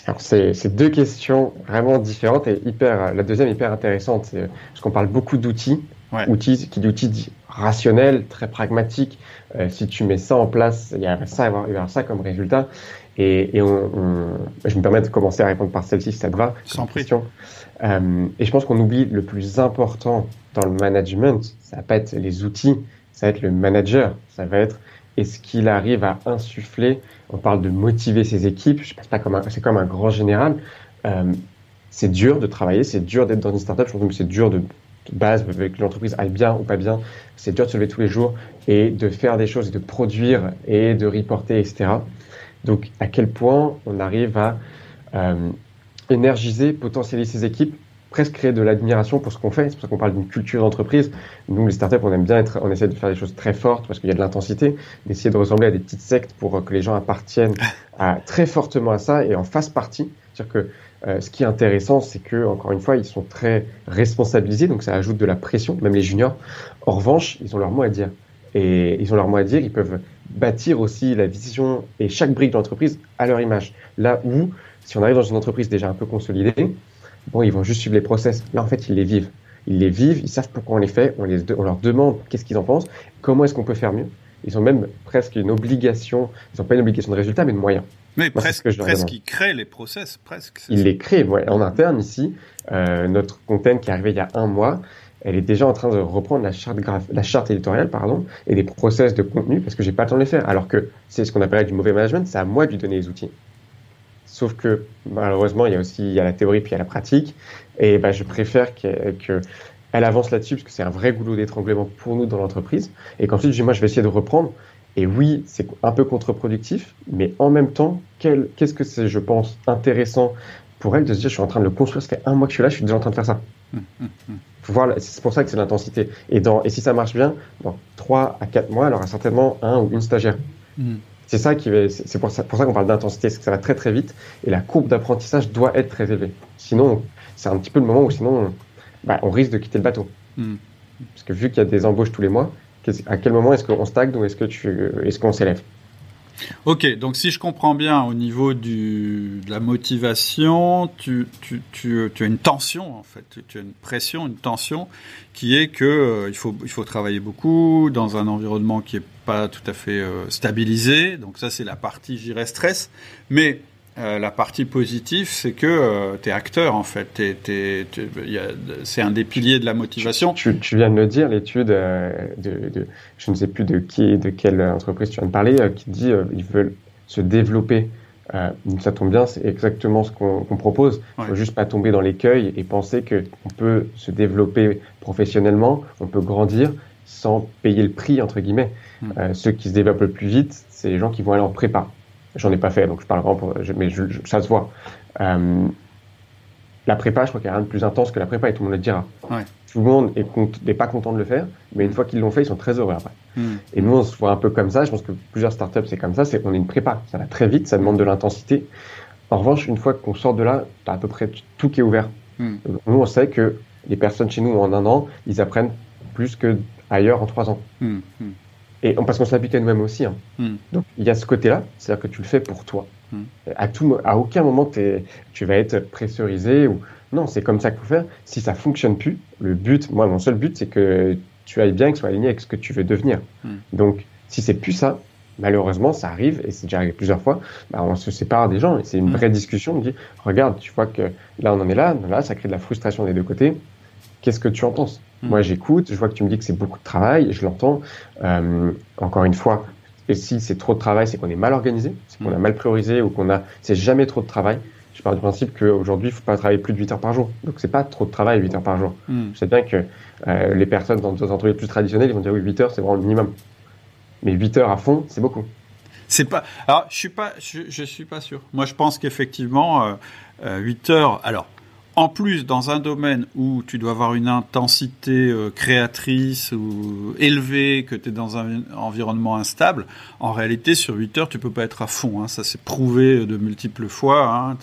Alors c'est deux questions vraiment différentes et hyper. La deuxième hyper intéressante, parce qu'on parle beaucoup d'outils, outils qui d'outils rationnels, très pragmatiques. Euh, si tu mets ça en place, il y a ça, il y a ça comme résultat. Et, et on, je me permets de commencer à répondre par celle-ci, si ça te va. Sans question. Euh, et je pense qu'on oublie le plus important dans le management, ça va pas être les outils, ça va être le manager, ça va être est-ce qu'il arrive à insuffler, on parle de motiver ses équipes, je pense pas comme c'est comme un grand général, euh, c'est dur de travailler, c'est dur d'être dans une startup, je pense que c'est dur de, base, que l'entreprise aille bien ou pas bien, c'est dur de se lever tous les jours et de faire des choses et de produire et de reporter, etc. Donc à quel point on arrive à euh, énergiser, potentialiser ses équipes presque créer de l'admiration pour ce qu'on fait. C'est pour ça qu'on parle d'une culture d'entreprise. Nous, les startups, on aime bien être, on essaie de faire des choses très fortes parce qu'il y a de l'intensité, d'essayer de ressembler à des petites sectes pour que les gens appartiennent à, très fortement à ça et en fassent partie. C'est-à-dire que euh, ce qui est intéressant, c'est que, encore une fois, ils sont très responsabilisés, donc ça ajoute de la pression, même les juniors. En revanche, ils ont leur mot à dire. Et ils ont leur mot à dire, ils peuvent bâtir aussi la vision et chaque brique de l'entreprise à leur image. Là où, si on arrive dans une entreprise déjà un peu consolidée, bon, ils vont juste suivre les process. Là, en fait, ils les vivent. Ils les vivent, ils savent pourquoi on les fait, on, les, on leur demande qu'est-ce qu'ils en pensent, comment est-ce qu'on peut faire mieux. Ils ont même presque une obligation, ils n'ont pas une obligation de résultat, mais de moyens. Mais presque, presque ils créent les process, presque. Ils les créent, ouais. En interne, ici, euh, notre content qui est arrivé il y a un mois, elle est déjà en train de reprendre la charte, la charte éditoriale pardon, et les process de contenu parce que j'ai pas le temps de les faire. Alors que c'est ce qu'on appelle du mauvais management, c'est à moi de lui donner les outils. Sauf que malheureusement, il y a aussi il y a la théorie puis il y a la pratique. Et bah, je préfère qu'elle que avance là-dessus parce que c'est un vrai goulot d'étranglement pour nous dans l'entreprise. Et qu'ensuite, moi, je vais essayer de reprendre. Et oui, c'est un peu contre-productif, mais en même temps, qu'est-ce que c'est, je pense, intéressant pour elle de se dire, je suis en train de le construire, ça fait un mois que je suis là, je suis déjà en train de faire ça. C'est pour ça que c'est l'intensité. Et, et si ça marche bien, dans 3 à 4 mois, elle aura certainement un ou une stagiaire. C'est ça qui c'est pour ça, pour ça qu'on parle d'intensité, c'est que ça va très très vite et la courbe d'apprentissage doit être très élevée. Sinon, c'est un petit peu le moment où sinon, bah, on risque de quitter le bateau. Hmm. Parce que vu qu'il y a des embauches tous les mois, à quel moment est-ce qu'on stagne ou est-ce que tu, est-ce qu'on s'élève? Ok, donc si je comprends bien, au niveau du, de la motivation, tu, tu, tu, tu, as une tension en fait, tu as une pression, une tension qui est que euh, il, faut, il faut travailler beaucoup dans un environnement qui est pas tout à fait euh, stabilisé. Donc ça c'est la partie, j'irais, stress. Mais euh, la partie positive, c'est que euh, tu es acteur en fait. c'est un des piliers de la motivation. Tu, viens de le dire, l'étude euh, de, je ne sais plus de qui, de quelle entreprise tu viens de parler, qui dit ils veulent se développer. ça tombe bien, c'est exactement ce qu'on propose. Il ne faut juste pas tomber dans l'écueil et penser qu'on peut se développer professionnellement, on peut grandir sans payer le prix entre guillemets. Hmm. ceux qui se développent le plus vite, c'est les gens qui vont aller en prépa J'en ai pas fait, donc je parle vraiment pour, mais ça se voit. Euh, la prépa, je crois qu'il n'y a rien de plus intense que la prépa et tout le monde le dira. Tout le monde n'est pas content de le faire, mais une fois qu'ils l'ont fait, ils sont très heureux après. Hmm. Et nous, on se voit un peu comme ça. Je pense que plusieurs startups, c'est comme ça. C'est on est une prépa. Ça va très vite, ça demande de l'intensité. En revanche, une fois qu'on sort de là, tu as à peu près tout qui est ouvert. Hmm. Nous, on sait que les personnes chez nous, en un an, ils apprennent plus que ailleurs en trois ans. Hmm. Et parce qu'on s'applique à nous-mêmes aussi. Hein. Hmm. Donc il y a ce côté-là, c'est-à-dire que tu le fais pour toi. Hmm. À, tout, à aucun moment tu vas être pressurisé ou non, c'est comme ça qu'il faut faire. Si ça fonctionne plus, le but, moi mon seul but, c'est que tu ailles bien, que ce soit aligné avec ce que tu veux devenir. Hmm. Donc si c'est plus ça, malheureusement, ça arrive, et c'est déjà arrivé plusieurs fois, bah, on se sépare des gens, et c'est une vraie discussion, on dit, regarde, tu vois que là, on en est là, là, ça crée de la frustration des deux côtés, qu'est-ce que tu en penses? Hmm. Moi, j'écoute, je vois que tu me dis que c'est beaucoup de travail, je l'entends. Euh, encore une fois, et si c'est trop de travail, c'est qu'on est mal organisé, c'est qu'on a hmm. mal priorisé ou qu'on a, c'est jamais trop de travail. Je pars du principe qu'aujourd'hui, il ne faut pas travailler plus de 8 heures par jour. Donc, c'est pas trop de travail, 8 heures par jour. Je sais bien que euh, les personnes dans des entreprises plus traditionnelles, ils vont dire oui, 8 heures, c'est vraiment le minimum. Mais 8 heures à fond, c'est beaucoup. C'est pas. Alors, je suis pas, je, suis pas sûr. Moi, je pense qu'effectivement, euh, 8 euh, heures. Alors, en plus, dans un domaine où tu dois avoir une intensité euh, créatrice ou élevée, que tu es dans un environnement instable, en réalité, sur 8 heures, tu peux pas être à fond. Hein. Ça s'est prouvé de multiples fois. Hein.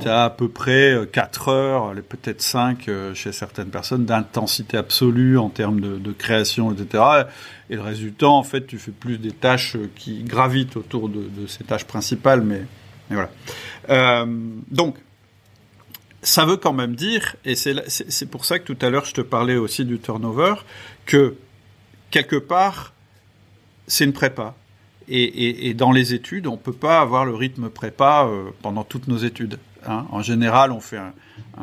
Tu as, à peu près 4 euh, heures, peut-être 5 euh, chez certaines personnes, d'intensité absolue en termes de, création, etc. Et le résultat, en fait, tu fais plus des tâches qui gravitent autour de, ces tâches principales, mais, mais voilà. Euh, donc, ça veut quand même dire, et c'est pour ça que tout à l'heure je te parlais aussi du turnover, que quelque part, c'est une prépa. Et, dans les études, on ne peut pas avoir le rythme prépa euh, pendant toutes nos études. Hein. En général, on fait un,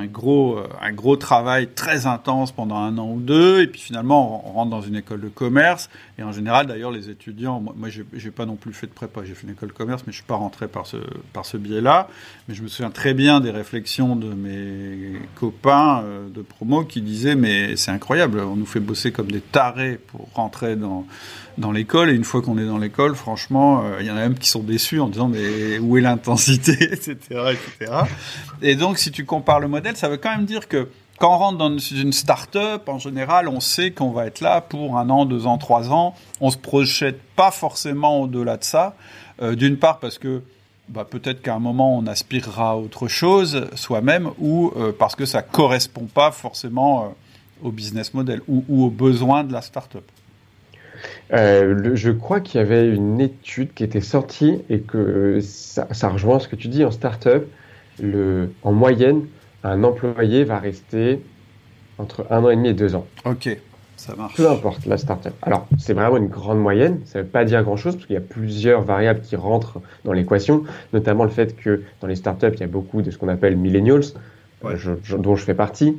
gros, euh, un gros travail très intense pendant un an ou deux, et puis finalement, on rentre dans une école de commerce. Et en général, d'ailleurs, les étudiants, moi, moi j'ai pas non plus fait de prépa, j'ai fait une école de commerce, mais je suis pas rentré par ce, par ce biais-là. Mais je me souviens très bien des réflexions de mes copains euh, de promo qui disaient, mais c'est incroyable, on nous fait bosser comme des tarés pour rentrer dans dans l'école. Et une fois qu'on est dans l'école, franchement, euh, il y en a même qui sont déçus en disant mais où est l'intensité, etc., etc. Et donc, si tu compares le modèle, ça veut quand même dire que quand on rentre dans une start-up, en général, on sait qu'on va être là pour un an, deux ans, trois ans. On se projette pas forcément au-delà de ça. Euh, d'une part parce que bah, peut-être qu'à un moment on aspirera à autre chose soi-même, ou euh, parce que ça correspond pas forcément au business model ou, aux besoins de la start-up. Euh, je crois qu'il y avait une étude qui était sortie et que ça, rejoint ce que tu dis en start-up. Le, en moyenne, un employé va rester entre un an et demi et deux ans. Ok, ça marche. Peu importe la start-up. Alors, c'est vraiment une grande moyenne. Ça ne veut pas dire grand-chose parce qu'il y a plusieurs variables qui rentrent dans l'équation, notamment le fait que dans les start-up, il y a beaucoup de ce qu'on appelle millennials dont je fais partie,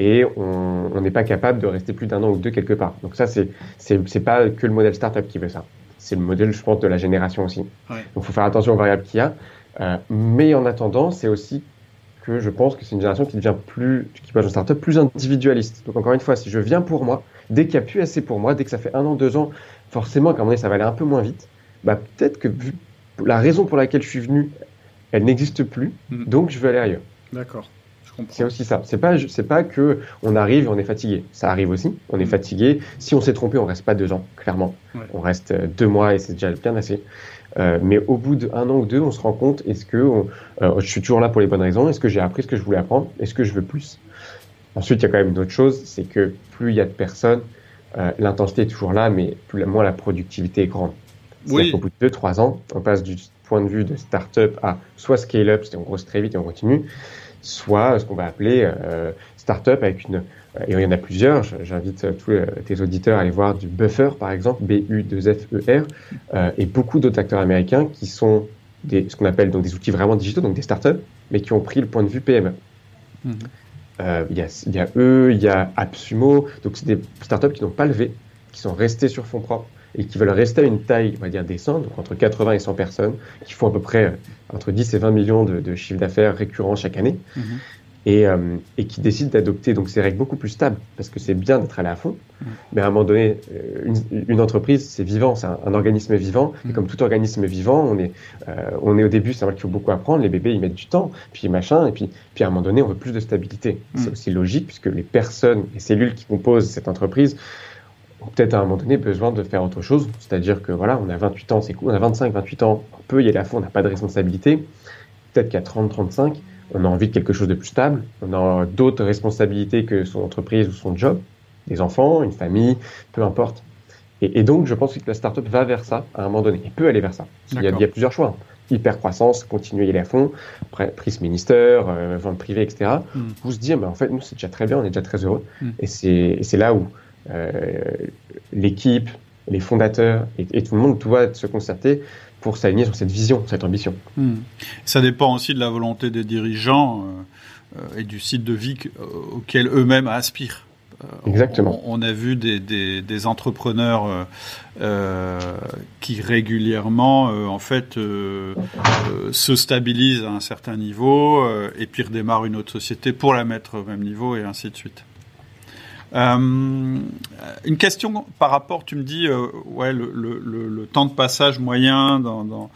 et on n'est pas capable de rester plus d'un an ou deux quelque part. Donc ça, c'est c'est pas que le modèle startup qui veut ça. C'est le modèle, je pense, de la génération aussi. Donc il faut faire attention aux variables qu'il y a. Euh, mais en attendant, c'est aussi que je pense que c'est une génération qui devient plus, qui passe en startup, plus individualiste. Donc encore une fois, si je viens pour moi, dès qu'il n'y a plus assez pour moi, dès que ça fait un an, deux ans, forcément, qu'à un moment ça va aller un peu moins vite, bah peut-être que la raison pour laquelle je suis venu, elle n'existe plus, mm. donc je veux aller ailleurs. D'accord. C'est aussi ça. C'est pas, c'est pas que on arrive et on est fatigué. Ça arrive aussi. On est mm. fatigué. Si on s'est trompé, on reste pas deux ans, clairement. On reste euh, deux mois et c'est déjà bien assez. Euh, mais au bout d'un an ou deux, on se rend compte est-ce que euh, je suis toujours là pour les bonnes raisons Est-ce que j'ai appris ce que je voulais apprendre Est-ce que je veux plus? Ensuite, il y a quand même une autre chose, c'est que plus il y a de personnes, l'intensité est toujours là, mais plus moins la productivité est grande. Oui. Au bout de deux, trois ans, on passe du point de vue de start-up à soit scale-up, c'est on grosse très vite et on continue, soit ce qu'on va appeler euh, startup avec une et il y en a plusieurs. J'invite tous tes auditeurs à aller voir du Buffer, par exemple, B-U-2-F-E-R, euh, et beaucoup d'autres acteurs américains qui sont des, ce qu'on appelle donc des outils vraiment digitaux, donc des startups, mais qui ont pris le point de vue PME. Euh, il y, a, y, a, eux, il y a AppSumo, donc c'est des startups qui n'ont pas levé, qui sont restés sur fonds propres et qui veulent rester à une taille, on va dire, décente, donc entre 80 et 100 personnes, qui font à peu près euh, entre 10 et 20 millions de, de chiffre d'affaires récurrents chaque année, mhm. Et, euh, et, qui décident d'adopter donc ces règles beaucoup plus stables, parce que c'est bien d'être allé à fond, mais à un moment donné, euh, une, une entreprise, c'est vivant, c'est un, organisme vivant, et mhm. comme tout organisme vivant, on est, on est au début, c'est vrai qu'il faut beaucoup apprendre, les bébés, ils mettent du temps, puis machin, et puis, puis à un moment donné, on veut plus de stabilité. C'est aussi logique, puisque les personnes, les cellules qui composent cette entreprise, peut-être à un moment donné besoin de faire autre chose. C'est-à-dire que voilà, on a 28 ans, c'est cool, on a 25, 28 ans, on peut y aller à fond, on n'a pas de responsabilité. Peut-être qu'à 30, 35, on a envie de quelque chose de plus stable, on a d'autres responsabilités que son entreprise ou son job, des enfants, une famille, peu importe. Et, donc, je pense que la startup va vers ça à un moment donné. Il peut aller vers ça. Il y a, plusieurs choix. Hyper croissance, continuer à y aller à fond, prise ministère, euh, vente privée, etc. Mm. Vous se dire, mais en fait, nous, c'est déjà très bien, on est déjà très heureux. Mm. Et c'est là où euh, l'équipe, les fondateurs et, tout le monde doit se concerter pour s'aligner sur cette vision, cette ambition. Hmm. Ça dépend aussi de la volonté des dirigeants. et du site de vie auquel eux-mêmes aspirent. Exactement. On, a vu des, des, entrepreneurs euh, euh, qui régulièrement, euh, en fait, se stabilisent à un certain niveau et puis redémarrent une autre société pour la mettre au même niveau et ainsi de suite. Une question par rapport, tu me dis, ouais, le, temps de passage moyen dans, dans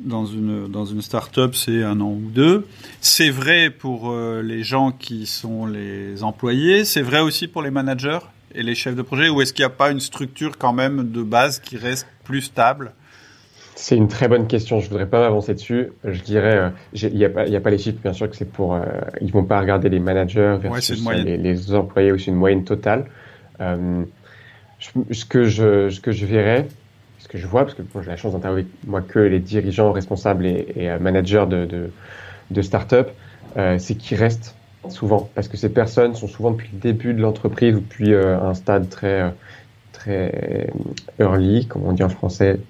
dans une, dans une start-up, c'est un an ou deux. C'est vrai pour euh, les gens qui sont les employés, c'est vrai aussi pour les managers et les chefs de projet, ou est-ce qu'il n'y a pas une structure quand même de base qui reste plus stable c'est une très bonne question. Je voudrais pas m'avancer dessus. Je dirais, euh, il n'y a, a, pas les chiffres, bien sûr, que c'est pour. Euh, ils vont pas regarder les managers versus les, les, employés ou c'est une moyenne totale. Euh, ce que je, ce que je verrais, ce que je vois, parce que j'ai la chance d'interviewer moi que les dirigeants responsables et, euh, managers de, de, de start-up, euh, c'est qu'ils restent souvent, parce que ces personnes sont souvent depuis le début de l'entreprise ou depuis euh, un stade très, très early, comme on dit en français.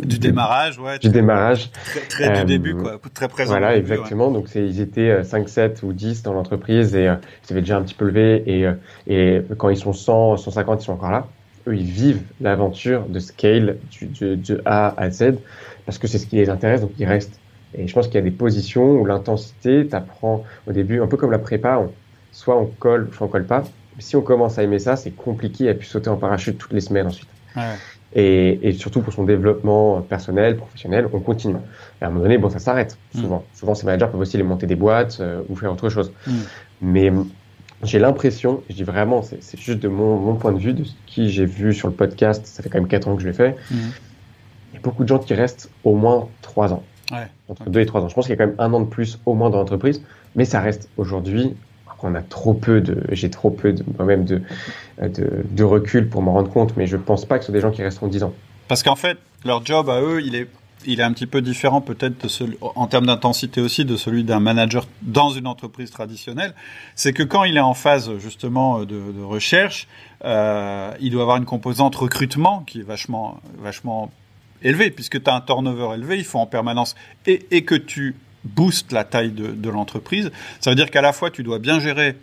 Du démarrage, ouais. Du démarrage. Très, très du début, quoi. Très présent. Voilà, exactement. Donc, ils étaient 5, 7 ou 10 dans l'entreprise et ils avaient déjà un petit peu levé et, et quand ils sont 100, 150, ils sont encore là eux, ils vivent l'aventure de scale du, de A à Z parce que c'est ce qui les intéresse, donc ils restent. Et je pense qu'il y a des positions où l'intensité, t'apprends au début, un peu comme la prépa, soit on colle, soit on colle pas. Si on commence à aimer ça, c'est compliqué à pu sauter en parachute toutes les semaines ensuite. Ouais. Et, et, surtout pour son développement personnel, professionnel, on continue. Et à un moment donné, bon, ça s'arrête mm. souvent. Souvent, ces managers peuvent aussi les monter des boîtes euh, ou faire autre chose. Mm. Mais j'ai l'impression, je dis vraiment, c'est juste de mon, mon, point de vue, de ce qui j'ai vu sur le podcast, ça fait quand même 4 ans que je l'ai fait, mhm. il y a beaucoup de gens qui restent au moins 3 ans. Ouais. Entre 2 et 3 ans. Je pense qu'il y a quand même un an de plus au moins dans l'entreprise, mais ça reste aujourd'hui, on a trop peu de, j'ai trop peu de, moi-même de, de, recul pour m'en rendre compte, mais je pense pas que ce sont des gens qui resteront 10 ans. Parce qu'en fait, leur job à eux, il est il est un petit peu différent peut-être en termes d'intensité aussi de celui d'un manager dans une entreprise traditionnelle. C'est que quand il est en phase justement de, recherche, euh, il doit avoir une composante recrutement qui est vachement, vachement élevée, puisque tu as un turnover élevé, il faut en permanence, et, et que tu boostes la taille de, l'entreprise. Ça veut dire qu'à la fois tu dois bien gérer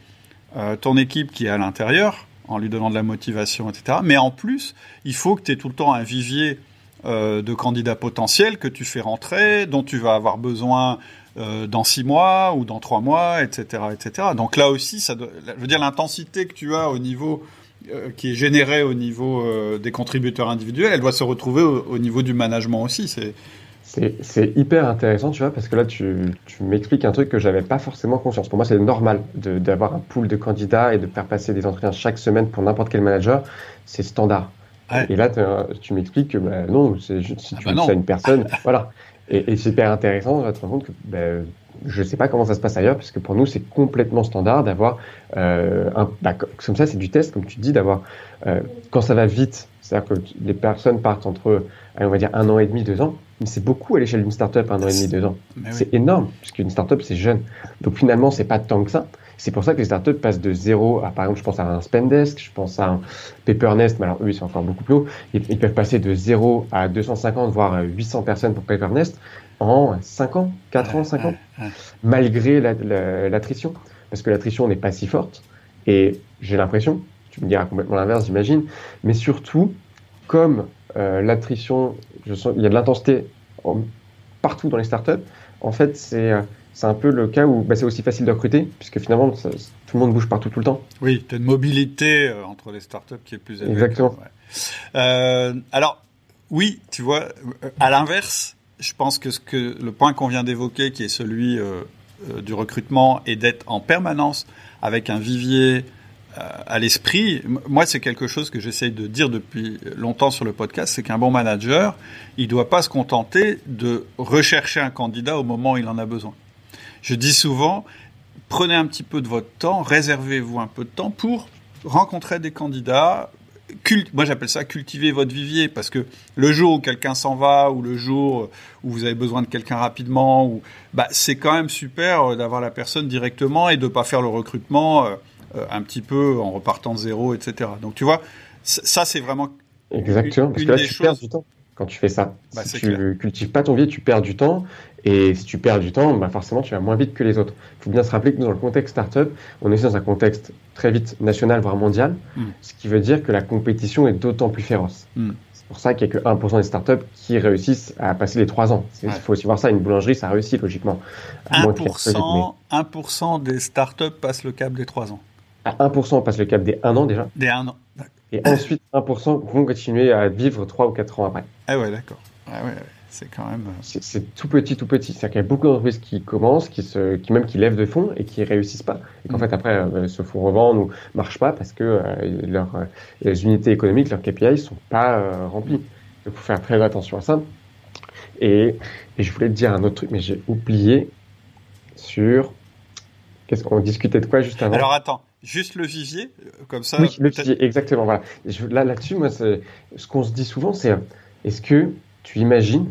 euh, ton équipe qui est à l'intérieur, en lui donnant de la motivation, etc. Mais en plus, il faut que tu aies tout le temps un vivier euh, de candidats potentiels que tu fais rentrer, dont tu vas avoir besoin euh, dans six mois ou dans trois mois, etc., etc. Donc là aussi, je veux dire, l'intensité que tu as au niveau qui est générée au niveau des contributeurs individuels, elle doit se retrouver au, niveau du management aussi. C'est c'est hyper intéressant, tu vois, parce que là, tu, tu m'expliques un truc que j'avais pas forcément conscience. Pour moi, c'est normal d'avoir un pool de candidats et de faire passer des entretiens chaque semaine pour n'importe quel manager. C'est standard. Et là, tu m'expliques que bah, non, si tu ah bah dis ça à une personne, voilà. Et, et c'est hyper intéressant de te rendre compte que bah, je ne sais pas comment ça se passe ailleurs, parce que pour nous, c'est complètement standard d'avoir euh, un. Bah, comme ça, c'est du test, comme tu dis, d'avoir. Euh, quand ça va vite, c'est-à-dire que les personnes partent entre, on va dire, un an et demi, deux ans, mais c'est beaucoup à l'échelle d'une startup, un an et demi, deux ans. C'est énorme, puisqu'une startup, c'est jeune. Donc finalement, c'est pas tant que ça. C'est pour ça que les startups passent de zéro à, par exemple, je pense à un Spendesk, je pense à un Paper.Nest, mais alors eux, ils sont encore beaucoup plus haut. Ils, peuvent passer de zéro à 250, voire 800 personnes pour Paper.Nest en 5 ans, 4 ans, 5 ans, malgré l'attrition. Parce que l'attrition n'est pas si forte. Et j'ai l'impression, tu me diras complètement l'inverse, j'imagine, mais surtout, comme euh, l'attrition, il y a de l'intensité partout dans les startups, en fait, c'est euh, c'est un peu le cas où bah, c'est aussi facile de recruter, puisque finalement, tout le monde bouge partout tout le temps. Oui, tu as une mobilité euh, entre les startups qui est plus élevée. Exactement. Euh, alors, oui, tu vois, à l'inverse, je pense que, ce que le point qu'on vient d'évoquer, qui est celui euh, du recrutement, et d'être en permanence avec un vivier à l'esprit, moi, c'est quelque chose que j'essaye de dire depuis longtemps sur le podcast, c'est qu'un bon manager, il ne doit pas se contenter de rechercher un candidat au moment où il en a besoin. Je dis souvent, prenez un petit peu de votre temps, réservez-vous un peu de temps pour rencontrer des candidats. moi, j'appelle ça cultiver votre vivier parce que le jour où quelqu'un s'en va ou le jour où vous avez besoin de quelqu'un rapidement, bah, c'est quand même super euh, d'avoir la personne directement et de pas faire le recrutement euh, un petit peu en repartant de zéro, etc. Donc, tu vois, ça, c'est vraiment Exactement, parce que là, tu perds du temps. quand tu fais ça. Bah, si tu ne cultives pas ton biais, tu perds du temps. Et si tu perds du temps, bah forcément, tu vas moins vite que les autres. Il faut bien se rappeler que dans le contexte startup, on est dans un contexte très vite national, voire mondial, hmm. ce qui veut dire que la compétition est d'autant plus féroce. Hmm. C'est pour ça qu'il n'y a que 1% des startups qui réussissent à passer les 3 ans. Il faut aussi voir ça, une boulangerie, ça réussit logiquement. 1%, 1 des startups passent le cap des 3 ans. À 1% passe le cap des 1 an déjà. Des 1 an. Et ensuite, 1% vont continuer à vivre 3 ou 4 ans après. Ah ouais, d'accord. Ah ouais, c'est quand même. Euh, c'est tout petit, tout petit. C'est-à-dire qu'il y a beaucoup d'entreprises qui commencent, qui, se, qui même qui lèvent de fonds et qui réussissent pas. Et qu'en mm. fait, après, euh, se font revendre ou marchent pas parce que euh, leurs les unités économiques, leurs KPI, sont pas remplis. Donc, il faut faire très attention à ça. Et, et je voulais te dire un autre truc, mais j'ai oublié sur. Qu'est-ce qu'on discutait de quoi juste avant? Alors attends, Juste le vivier, euh, comme ça. Oui, le vivier, exactement. Voilà. là, là-dessus, moi, ce qu'on se dit souvent, c'est est-ce que tu imagines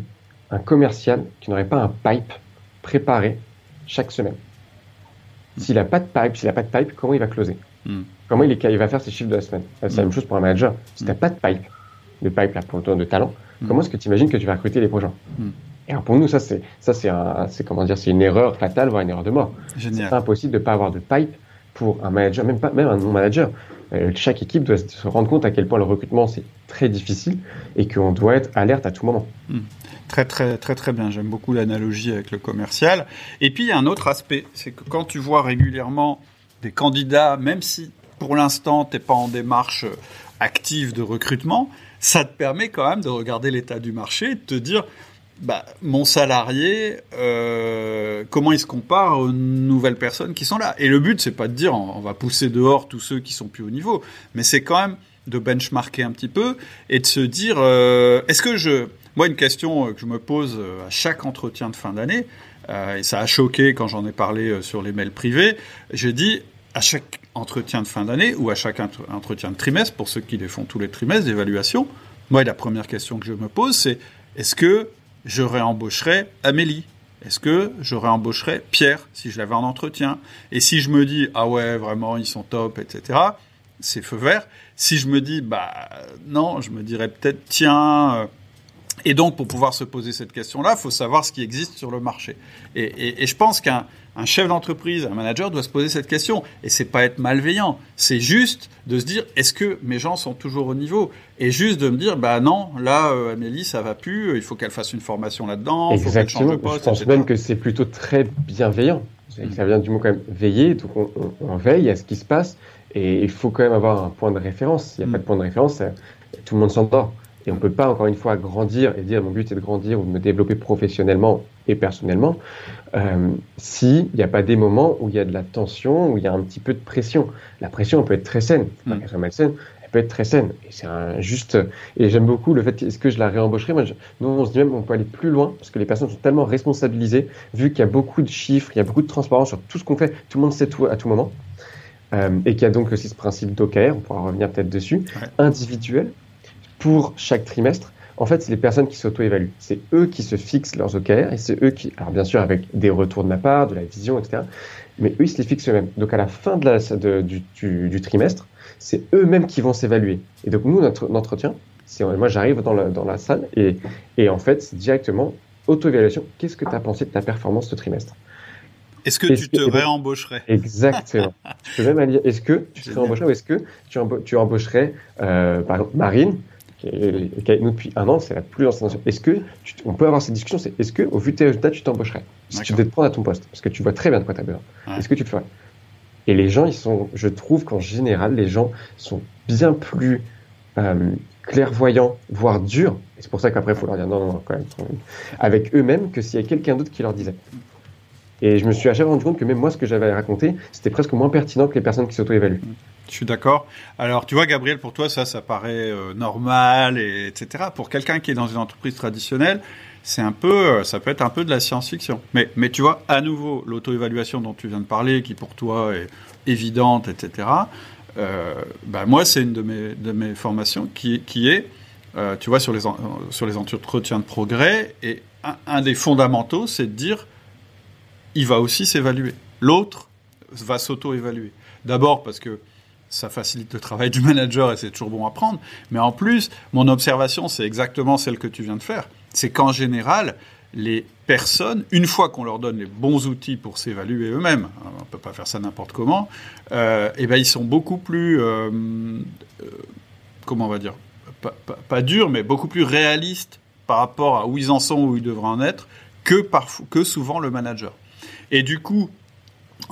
un commercial qui n'aurait pas un pipe préparé chaque semaine? S'il n'a pas de pipe, s'il n'a pas de pipe, comment il va closer? Hmm. Comment il, il, va faire ses chiffres de la semaine? C'est la hmm. même chose pour un manager. Si tu n'as hmm. pas de pipe, de pipe là, pour de talent, comment est-ce que tu imagines que tu vas recruter les projets et alors pour nous, ça c'est ça c'est c'est comment dire, c'est une erreur fatale, voire une erreur de mort. C'est impossible de ne pas avoir de pipe pour un manager, même pas même un non-manager. Euh, chaque équipe doit se rendre compte à quel point le recrutement c'est très difficile et qu'on doit être alerte à tout moment. Hmm. Très très très très bien. J'aime beaucoup l'analogie avec le commercial. Et puis il y a un autre aspect, c'est que quand tu vois régulièrement des candidats, même si pour l'instant tu n'es pas en démarche active de recrutement, ça te permet quand même de regarder l'état du marché et de te dire bah, mon salarié, euh, comment il se compare aux nouvelles personnes qui sont là? Et le but, c'est pas de dire on, va pousser dehors tous ceux qui sont plus au niveau, mais c'est quand même de benchmarker un petit peu et de se dire euh, est-ce que je. Moi, une question que je me pose à chaque entretien de fin d'année, euh, et ça a choqué quand j'en ai parlé sur les mails privés, j'ai dit à chaque entretien de fin d'année ou à chaque entretien de trimestre, pour ceux qui les font tous les trimestres d'évaluation, moi, la première question que je me pose, c'est est-ce que je réembaucherais Amélie Est-ce que je réembaucherais Pierre si je l'avais en entretien? Et si je me dis ah ouais vraiment ils sont top etc c'est feu vert. Si je me dis bah non je me dirais peut-être tiens euh, et donc, pour pouvoir se poser cette question-là, il faut savoir ce qui existe sur le marché. Et, je pense qu'un chef d'entreprise, un manager doit se poser cette question. Et c'est pas être malveillant, c'est juste de se dire est-ce que mes gens sont toujours au niveau? Et juste de me dire bah non, là euh, Amélie ça va plus, il faut qu'elle fasse une formation là-dedans, il faut de poste. Je pense même que c'est plutôt très bienveillant. Ça vient du mot quand même veiller, donc on, veille à ce qui se passe et il faut quand même avoir un point de référence. S'il n'y a pas de mm. point de référence, tout le monde s'endort. Et on ne peut pas, encore une fois, grandir et dire mon but c'est de grandir ou de me développer professionnellement et personnellement euh, s'il n'y a pas des moments où il y a de la tension, où il y a un petit peu de pression. La pression, elle peut être très saine. Pas qu'elle soit malsaine, elle peut être très saine. Et c'est juste. Et j'aime beaucoup le fait est-ce que je la réembaucherai? Moi, nous, on se dit même on peut aller plus loin parce que les personnes sont tellement responsabilisées, vu qu'il y a beaucoup de chiffres, il y a beaucoup de transparence sur tout ce qu'on fait, tout le monde sait tout à tout moment. Euh, et qu'il y a donc aussi ce principe d'OKR, on pourra revenir peut-être dessus, individuel, pour chaque trimestre, en fait, c'est les personnes qui s'auto-évaluent. C'est eux qui se fixent leurs OKR et c'est eux qui, alors bien sûr avec des retours de ma part, de la vision, etc. Mais eux, ils se les fixent eux-mêmes. Donc à la fin de la, du, trimestre, c'est eux-mêmes qui vont s'évaluer. Et donc nous, notre entretien, c'est moi j'arrive dans, dans la, salle et, et en fait, c'est directement auto-évaluation. Qu'est-ce que tu as pensé de ta performance ce trimestre? Est-ce que tu te réembaucherais? Exactement. tu peux même aller, est-ce que tu te réembaucherais ou est-ce que tu, tu embaucherais, euh, par exemple, Marine, qui est, avec nous depuis un an, c'est la plus ancienne. Est-ce que, on peut avoir cette discussion, c'est est-ce que, au vu de tes résultats, tu t'embaucherais Si tu devais te prendre à ton poste, parce que tu vois très bien de quoi tu as besoin, est-ce que tu le ferais? Et les gens, ils sont, je trouve qu'en général, les gens sont bien plus euh, clairvoyants, voire durs, et c'est pour ça qu'après, il faut leur dire non, non, non, quand même, avec eux-mêmes, que s'il y a quelqu'un d'autre qui leur disait. Et je me suis à chaque fois rendu compte que même moi, ce que j'avais raconté, c'était presque moins pertinent que les personnes qui s'auto-évaluent. Je suis d'accord. Alors, tu vois, Gabriel, pour toi, ça, ça paraît euh, normal, et, etc. Pour quelqu'un qui est dans une entreprise traditionnelle, c'est un peu, euh, ça peut être un peu de la science-fiction. Mais, mais tu vois, à nouveau, l'auto-évaluation dont tu viens de parler, qui pour toi est évidente, etc. Euh, bah, moi, c'est une de mes, de mes formations qui, qui est, euh, tu vois, sur les, sur les entretiens de progrès. Et un des fondamentaux, c'est de dire, il va aussi s'évaluer. L'autre va s'auto-évaluer. D'abord parce que ça facilite le travail du manager et c'est toujours bon à prendre. Mais en plus, mon observation, c'est exactement celle que tu viens de faire. C'est qu'en général, les personnes, une fois qu'on leur donne les bons outils pour s'évaluer eux-mêmes, hein, on ne peut pas faire ça n'importe comment, euh, eh ben ils sont beaucoup plus, euh, euh, comment on va dire, pas, pas, durs, mais beaucoup plus réalistes par rapport à où ils en sont, où ils devraient en être, que, parfois, que souvent le manager. Et du coup,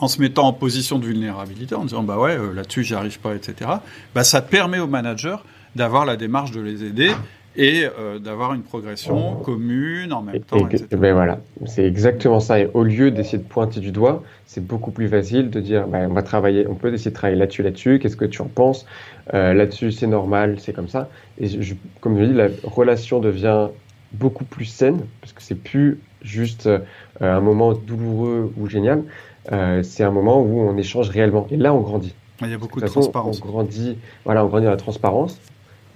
en se mettant en position de vulnérabilité, en disant bah ouais, là-dessus j'y arrive pas, etc., bah, ça permet au manager d'avoir la démarche de les aider et euh, d'avoir une progression commune en même temps. Et, ben voilà, c'est exactement ça. Et au lieu d'essayer de pointer du doigt, c'est beaucoup plus facile de dire, ben, on va travailler, on peut essayer de travailler là-dessus, là-dessus. Qu'est-ce que tu en penses euh, Là-dessus, c'est normal, c'est comme ça. Et je, comme je dis, la relation devient beaucoup plus saine parce que c'est plus juste euh, un moment douloureux ou génial. C'est un moment où on échange réellement. Et là, on grandit. Il y a beaucoup de, transparence. On grandit, voilà, on grandit dans la transparence.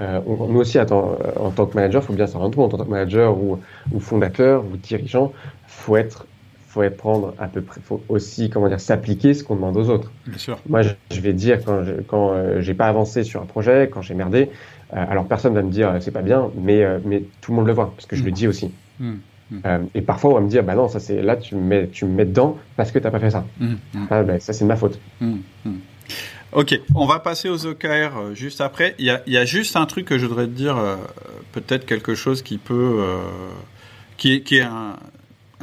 Euh, nous aussi, en tant que manager, il faut bien s'en rendre compte. En tant que manager ou, fondateur ou dirigeant, faut être, faut être prendre à peu près, faut aussi comment dire, s'appliquer ce qu'on demande aux autres. Bien sûr. Moi, je, vais dire quand je, quand euh, j'ai pas avancé sur un projet, quand j'ai merdé, euh, alors personne va me dire c'est pas bien, mais mais tout le monde le voit parce que je le mm. dis aussi. Mm. Mm. et parfois, on va me dire, bah non, ça c'est là, tu me mets, tu me mets dedans parce que t'as pas fait ça. Ah, bah, ça, c'est de ma faute. Ok, on va passer aux OKR euh, juste après. Il y, a, juste un truc que je voudrais te dire, euh, peut-être quelque chose qui peut, euh, qui est, un,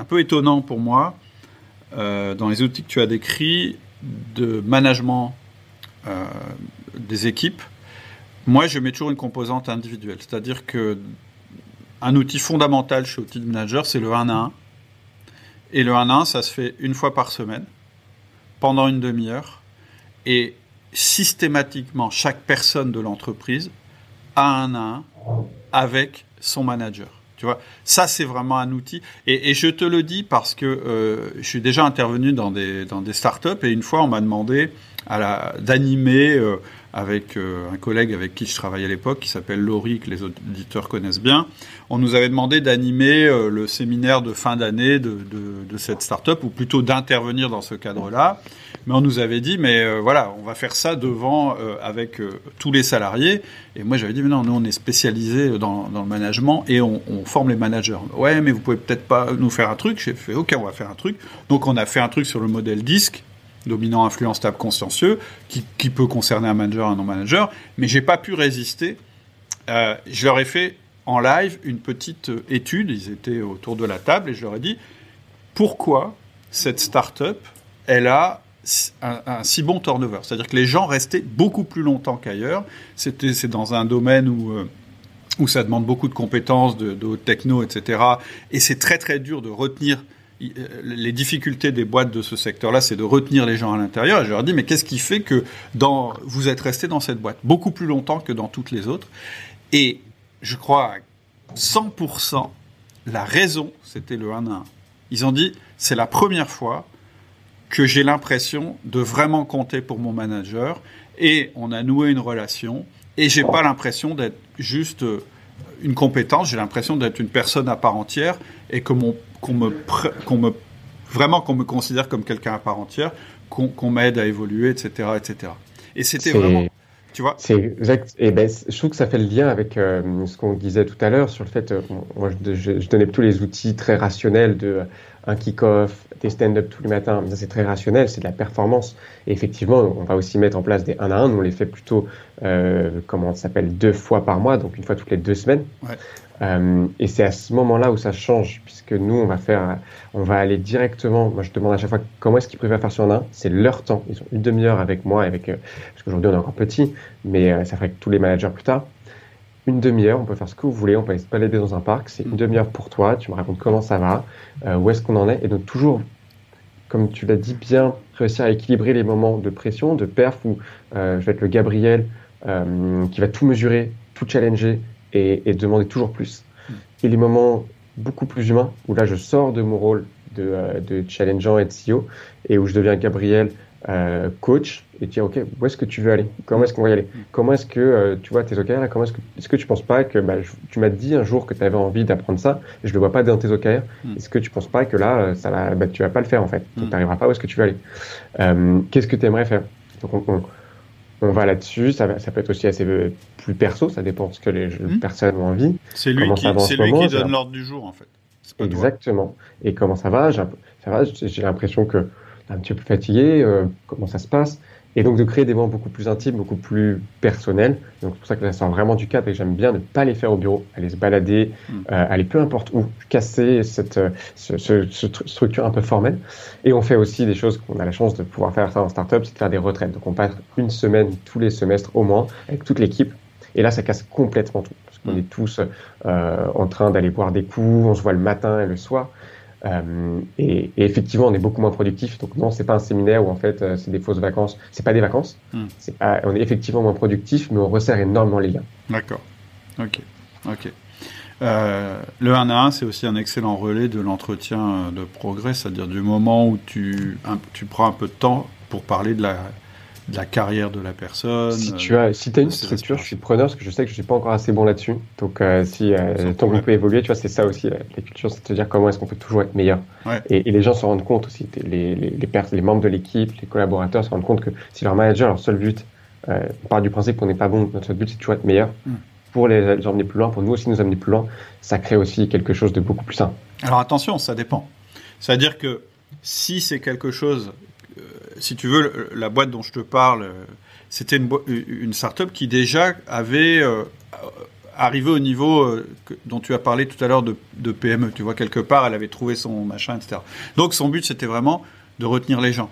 peu étonnant pour moi dans les outils que tu as décrits de management des équipes. Moi, je mets toujours une composante individuelle, c'est-à-dire que un outil fondamental chez Outil Manager, c'est le 1 à 1. Et le 1 à 1, ça se fait une fois par semaine, pendant une demi-heure. Et systématiquement chaque personne de l'entreprise a un à un avec son manager. Tu vois, ça c'est vraiment un outil. Et, je te le dis parce que euh, je suis déjà intervenu dans des dans des startups et une fois on m'a demandé d'animer euh, avec euh, un collègue avec qui je travaillais à l'époque, qui s'appelle Laurie, que les auditeurs connaissent bien. On nous avait demandé d'animer le séminaire de fin d'année de, cette startup, ou plutôt d'intervenir dans ce cadre-là mais on nous avait dit, mais euh, voilà, on va faire ça devant, euh, avec euh, tous les salariés. Et moi, j'avais dit, mais non, nous, on est spécialisé dans, dans le management et on, on, forme les managers. Ouais, mais vous pouvez peut-être pas nous faire un truc. J'ai fait, ok, on va faire un truc. Donc, on a fait un truc sur le modèle disque, dominant, influence, stable, consciencieux, qui, qui peut concerner un manager, un non-manager. Mais j'ai pas pu résister. je leur ai fait en live une petite étude. Ils étaient autour de la table et je leur ai dit, pourquoi cette start-up, elle a un, si bon turnover? C'est-à-dire que les gens restaient beaucoup plus longtemps qu'ailleurs. C'est dans un domaine où, euh, où ça demande beaucoup de compétences, de, de techno, etc. Et c'est très très dur de retenir euh, les difficultés des boîtes de ce secteur-là, c'est de retenir les gens à l'intérieur. Et je leur dis, mais qu'est-ce qui fait que vous êtes resté dans cette boîte beaucoup plus longtemps que dans toutes les autres? Et je crois à 100%, la raison, c'était le 1 à 1. Ils ont dit, c'est la première fois que j'ai l'impression de vraiment compter pour mon manager et on a noué une relation et j'ai pas l'impression d'être juste euh, une compétence, j'ai l'impression d'être une personne à part entière et que mon qu'on me qu'on me vraiment qu'on me considère comme quelqu'un à part entière, qu'on m'aide à évoluer, etc., etc. Et c'était vraiment tu vois C'est exact. Et ben, je trouve que ça fait le lien avec euh, ce qu'on disait tout à l'heure sur le fait, euh, moi je, je, je, donnais tous les outils très rationnels de un kick-off, des stand-up tous les matins, ça c'est très rationnel, c'est de la performance. Et effectivement, on va aussi mettre en place des 1 à 1, on les fait plutôt, euh, comment ça s'appelle, deux fois par mois, donc une fois toutes les deux semaines. Ouais. Euh, et c'est à ce moment-là où ça change, puisque nous, on va faire, on va aller directement. Moi, je demande à chaque fois comment est-ce qu'ils préfèrent faire sur un 1. C'est leur temps. Ils ont une demi-heure avec moi, avec euh, parce qu'aujourd'hui on est encore petit, mais euh, ça ferait que tous les managers plus tard une demi-heure, on peut faire ce que vous voulez, on peut aller se balader dans un parc, c'est une demi-heure pour toi, tu me racontes comment ça va, euh, où est-ce qu'on en est, et donc toujours, comme tu l'as dit, bien réussir à équilibrer les moments de pression, de perf, où je vais être le Gabriel qui va tout mesurer, tout challenger et, et, demander toujours plus. Et les moments beaucoup plus humains, où là je sors de mon rôle de, de challengeant et de CEO, et où je deviens Gabriel euh, coach et dire ok où est-ce que tu veux aller? Comment est-ce qu'on va y aller? Comment est-ce que euh, tu vois tes OKR là comment est-ce que est-ce que tu penses pas que bah, tu m'as dit un jour que tu avais envie d'apprendre ça et je le vois pas dans tes OKR hmm. est-ce que tu penses pas que là euh, ça va bah, tu vas pas le faire en fait? Tu n'arriveras pas où est-ce que tu veux aller euh, qu'est-ce que tu aimerais faire? Donc on, on va là-dessus. Ça, ça, peut être aussi assez plus perso, ça dépend de ce que les hmm. personnes ont envie. C'est lui, qui, lui qui donne l'ordre du jour, en fait. Exactement. Et comment ça va J'ai l'impression que un petit peu fatigué. comment ça se passe et donc de créer des moments beaucoup plus intimes, beaucoup plus personnels. Donc c'est pour ça que ça sort vraiment du cadre et j'aime bien ne pas les faire au bureau, aller se balader, mm. euh, aller peu importe où, casser cette, euh, ce, structure un peu formelle. Et on fait aussi des choses qu'on a la chance de pouvoir faire ça en startup, c'est de faire des retraites. Donc on passe une semaine tous les semestres au moins avec toute l'équipe. Et là, ça casse complètement tout. Parce qu'on mm. est tous euh, en train d'aller boire des coups, on se voit le matin et le soir. Euh, et, effectivement, on est beaucoup moins productif. Donc non, c'est pas un séminaire où en fait euh, c'est des fausses vacances. C'est pas des vacances. Pas, on est effectivement moins productif, mais on resserre énormément les liens. D'accord. Ok. Ok. Euh, le 1 à 1, c'est aussi un excellent relais de l'entretien de progrès, c'est-à-dire du moment où tu, tu prends un peu de temps pour parler de la, de la carrière de la personne. Si tu as, si as une structure, je suis preneur parce que je sais que je suis pas encore assez bon là-dessus. Donc, euh, si euh, tant qu'on peut évoluer, tu vois, c'est ça aussi la, culture, c'est de dire comment est-ce qu'on peut toujours être meilleur. Et, les gens se rendent compte aussi, les, les, les, les membres de l'équipe, les collaborateurs se rendent compte que si leur manager, leur seul but, euh, on part du principe qu'on n'est pas bon, notre seul but c'est toujours être meilleur. Hmm. Pour les, les emmener plus loin, pour nous aussi nous amener plus loin, ça crée aussi quelque chose de beaucoup plus sain. Alors attention, ça dépend. C'est-à-dire que si c'est quelque chose si tu veux, la boîte dont je te parle, c'était une, une start-up qui déjà avait euh, arrivé au niveau euh, dont tu as parlé tout à l'heure de, PME. Tu vois, quelque part, elle avait trouvé son machin, etc. Donc son but, c'était vraiment de retenir les gens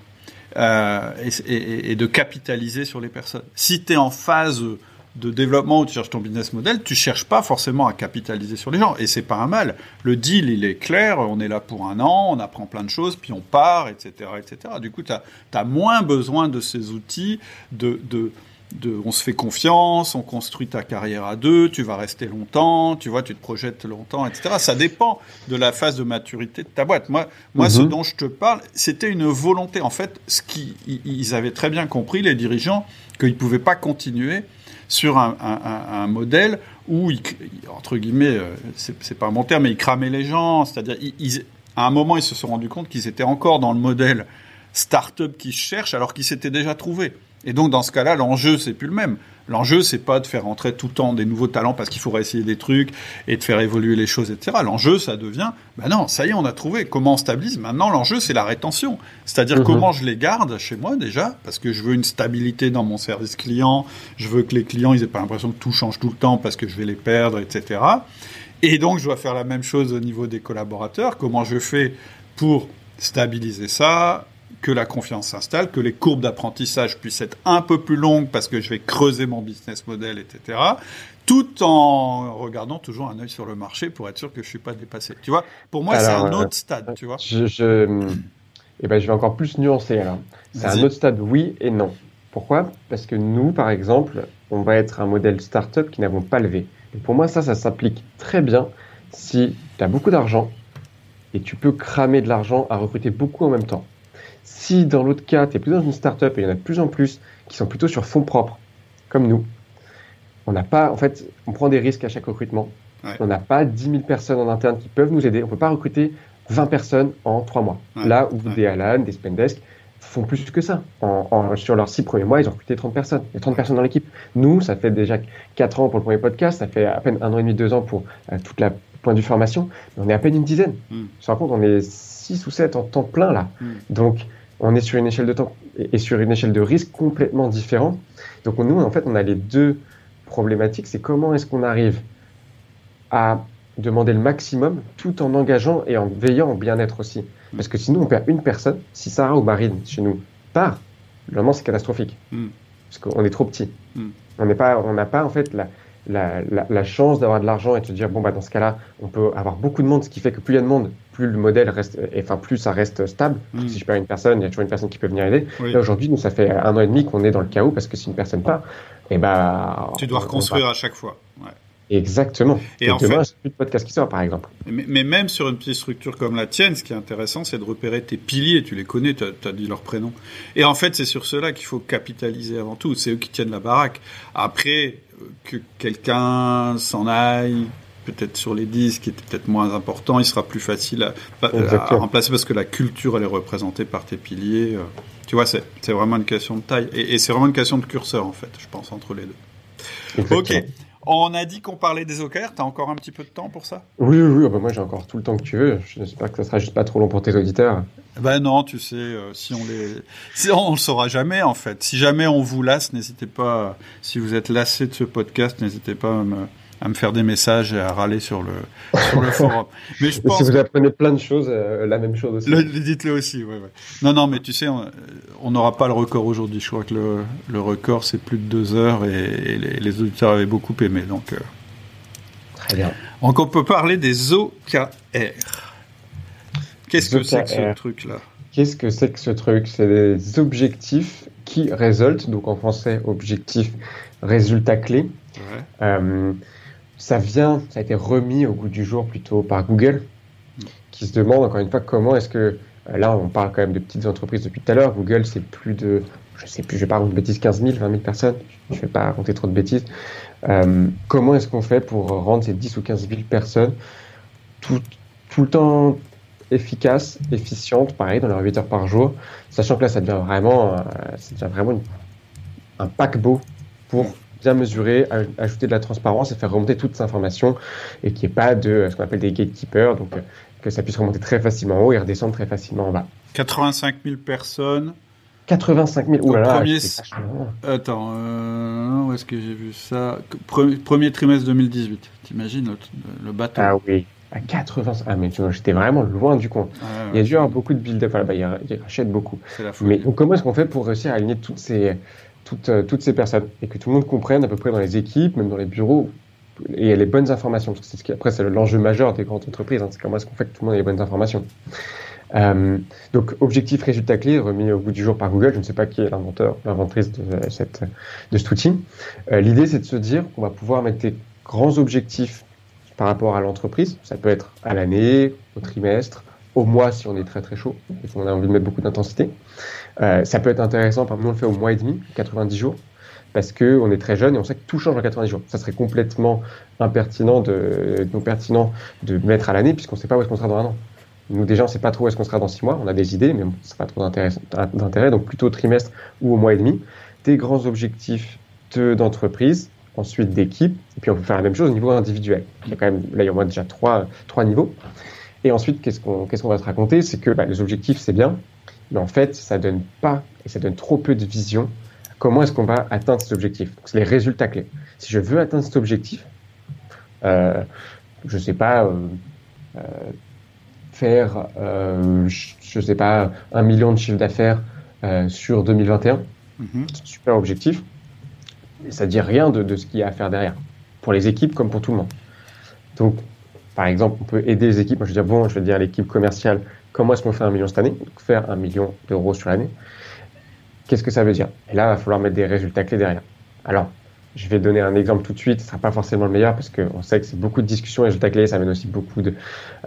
euh, et, et, de capitaliser sur les personnes. Si tu es en phase de développement où tu cherches ton business model, tu cherches pas forcément à capitaliser sur les gens. Et c'est pas un mal. Le deal, il est clair, on est là pour un an, on apprend plein de choses, puis on part, etc. etc. Du coup, tu as, moins besoin de ces outils de, de, de, on se fait confiance, on construit ta carrière à deux, tu vas rester longtemps, tu vois, tu te projettes longtemps, etc. Ça dépend de la phase de maturité de ta boîte. Moi, moi ce mhm. dont je te parle, c'était une volonté. En fait, ce qu'ils avaient très bien compris, les dirigeants, qu'ils ne pouvaient pas continuer sur un, modèle où, entre guillemets, euh, c'est pas un bon terme, mais ils cramaient les gens. C'est-à-dire, à un moment, ils se sont rendus compte qu'ils étaient encore dans le modèle start-up qui cherche alors qu'ils s'étaient déjà trouvés. Et donc, dans ce cas-là, l'enjeu, c'est plus le même. L'enjeu, c'est pas de faire entrer tout le temps des nouveaux talents parce qu'il faudrait essayer des trucs et de faire évoluer les choses, etc. L'enjeu, ça devient, ben non, ça y est, on a trouvé comment on stabilise? Maintenant, l'enjeu, c'est la rétention. C'est-à-dire mhm. comment je les garde chez moi déjà, parce que je veux une stabilité dans mon service client. Je veux que les clients, ils aient pas l'impression que tout change tout le temps parce que je vais les perdre, etc. Et donc, je dois faire la même chose au niveau des collaborateurs. Comment je fais pour stabiliser ça, que la confiance s'installe, que les courbes d'apprentissage puissent être un peu plus longues parce que je vais creuser mon business model, etc. Tout en regardant toujours un œil sur le marché pour être sûr que je suis pas dépassé. Tu vois, pour moi, c'est un autre euh, stade, tu vois. Je, je, eh ben, je vais encore plus nuancer. C'est un autre stade, oui et non. Pourquoi? Parce que nous, par exemple, on va être un modèle startup qui n'avons pas levé. Et pour moi, ça, ça s'applique très bien si tu as beaucoup d'argent et tu peux cramer de l'argent à recruter beaucoup en même temps. Si dans l'autre cas, tu es plus dans une startup et il y en a de plus en plus qui sont plutôt sur fonds propres, comme nous, on n'a pas, en fait, on prend des risques à chaque recrutement. On n'a pas 10 000 personnes en interne qui peuvent nous aider. On ne peut pas recruter 20 personnes en 3 mois. Là où des Alan, des Spendesk font plus que ça. sur leurs 6 premiers mois, ils ont recruté 30 personnes. Il y a 30 personnes dans l'équipe. Nous, ça fait déjà 4 ans pour le premier podcast, ça fait à peine un an et demi, 2 ans pour euh, toute la point de vue formation. On est à peine une dizaine. Mm. Je me compte, on est 6 ou 7 en temps plein là. Mm. Donc, on est sur une échelle de temps et sur une échelle de risque complètement différente. Donc nous, en fait, on a les deux problématiques. C'est comment est-ce qu'on arrive à demander le maximum tout en engageant et en veillant au bien-être aussi. Parce que sinon, on perd une personne. Si Sarah ou Marine, chez nous, part, vraiment, c'est catastrophique. Mm. Parce qu'on est trop petit. Mm. On n'est pas, on n'a pas, en fait, la, la, la, chance d'avoir de l'argent et de se dire bon bah dans ce cas-là on peut avoir beaucoup de monde ce qui fait que plus il y a de monde plus le modèle reste et enfin plus ça reste stable mm. si je perds une personne il y a toujours une personne qui peut venir aider là aujourd'hui nous ça fait un an et demi qu'on est dans le chaos parce que si une personne part et eh bah tu dois reconstruire à chaque fois ouais. Exactement. Et, en demain, fait, plus de podcast qui sort, par exemple. Mais, même sur une petite structure comme la tienne, ce qui est intéressant, c'est de repérer tes piliers. Tu les connais, tu as, dit leur prénom. Et en fait, c'est sur cela qu'il faut capitaliser avant tout. C'est eux qui tiennent la baraque. Après, que quelqu'un s'en aille, peut-être sur les disques, qui était peut-être moins important, il sera plus facile à, remplacer parce que la culture, elle est représentée par tes piliers. Euh, Tu vois, c'est vraiment une question de taille. Et, c'est vraiment une question de curseur, en fait, je pense, entre les deux. Ok. On a dit qu'on parlait des OKR. T'as encore un petit peu de temps pour ça? Oui, oui, oui. Bah, moi, j'ai encore tout le temps que tu veux. J'espère que ça sera juste pas trop long pour tes auditeurs. Ben non, tu sais, euh, si on les, si on le saura jamais en fait. Si jamais on vous lasse, n'hésitez pas. Si vous êtes lassé de ce podcast, n'hésitez pas à me, à me faire des messages et à râler sur le, sur le forum. Mais je pense si vous apprenez plein de choses, euh, la même chose aussi. Dites-le aussi, ouais, ouais. Non, non, mais tu sais, on n'aura pas le record aujourd'hui. Je crois que le, le record, c'est plus de deux heures et, les, auditeurs avaient beaucoup aimé. Donc, euh, Très bien. Donc, on peut parler des OKR. Qu'est-ce que c'est que ce truc-là? Qu'est-ce que c'est que ce truc? C'est des objectifs qui résultent, donc en français, objectifs, résultats clés. Ouais. Euh, ça vient, ça a été remis au goût du jour plutôt par Google, qui se demande encore une fois comment est-ce que, euh, là on parle quand même de petites entreprises depuis tout à l'heure, Google c'est plus de, je sais plus, je vais pas raconter de bêtises, 15 000, 20 000 personnes, je vais pas raconter trop de bêtises. Euh, comment est-ce qu'on fait pour rendre ces 10 ou 15 000 personnes tout, tout le temps efficaces, efficientes, pareil, dans leurs 8 heures par jour, sachant que là ça devient vraiment, euh, ça devient vraiment un paquebot pour bien mesurer, ajouter de la transparence et faire remonter toutes ces informations et qu'il n'y ait pas de ce qu'on appelle des gatekeepers, donc euh, que ça puisse remonter très facilement en haut et redescendre très facilement en bas. 85 000 personnes. 85 000, oulala. là premier... Attends, euh, où est-ce que j'ai vu ça? Premier, trimestre 2018, t'imagines le, le, bateau? Ah oui, à 80. Ah, mais tu vois, j'étais vraiment loin du compte. il y a dû avoir beaucoup de build-up. Voilà, bah, il, rachète beaucoup. Mais comment est-ce qu'on fait pour réussir à aligner toutes ces, euh, toutes, ces personnes et que tout le monde comprenne à peu près dans les équipes, même dans les bureaux, et les bonnes informations. Parce que ce qui, après, c'est l'enjeu majeur des grandes entreprises. Hein, c'est comment est-ce qu'on fait que tout le monde ait les bonnes informations. Euh, donc, objectif, résultat clé, remis au bout du jour par Google. Je ne sais pas qui est l'inventeur, l'inventrice de, cette, de cet outil. Euh, l'idée, c'est de se dire qu'on va pouvoir mettre des grands objectifs par rapport à l'entreprise. Ça peut être à l'année, au trimestre, au mois si on est très très chaud et qu'on a envie de mettre beaucoup d'intensité. Euh, ça peut être intéressant, par exemple, on le fait au mois et demi, 90 jours, parce qu'on est très jeune et on sait que tout change en 90 jours. Ça serait complètement impertinent de, non pertinent de mettre à l'année, puisqu'on ne sait pas où est-ce qu'on sera dans un an. Nous, déjà, on ne sait pas trop où est-ce qu'on sera dans six mois. On a des idées, mais bon, ça pas trop d'intérêt. Donc, plutôt au trimestre ou au mois et demi. Des grands objectifs d'entreprise, ensuite d'équipe. Et puis, on peut faire la même chose au niveau individuel. Il y a quand même, là, il y a au moins déjà trois, trois niveaux. Et ensuite, qu'est-ce qu'on qu'est-ce qu'on va se raconter? C'est que bah, les objectifs, c'est bien, mais en fait, ça donne pas et ça donne trop peu de vision. Comment est-ce qu'on va atteindre cet objectif C'est les résultats clés. Si je veux atteindre cet objectif, euh, je sais pas, euh, euh, faire, euh, je sais pas, un million de chiffre d'affaires sur 2021, mm super objectif, mais ça dit rien de, de ce qu'il y a à faire derrière, pour les équipes comme pour tout le monde. Donc, par exemple, on peut aider les équipes. Moi, je veux dire, bon, je veux dire l'équipe commerciale, comment est-ce qu'on fait un million cette année? Faire un million d'euros sur l'année. Qu'est-ce que ça veut dire? Et là, il va falloir mettre des résultats clés derrière. Alors, je vais donner un exemple tout de suite. Ce ne sera pas forcément le meilleur parce qu'on sait que c'est beaucoup de discussions. Les résultats clés, ça mène aussi beaucoup de.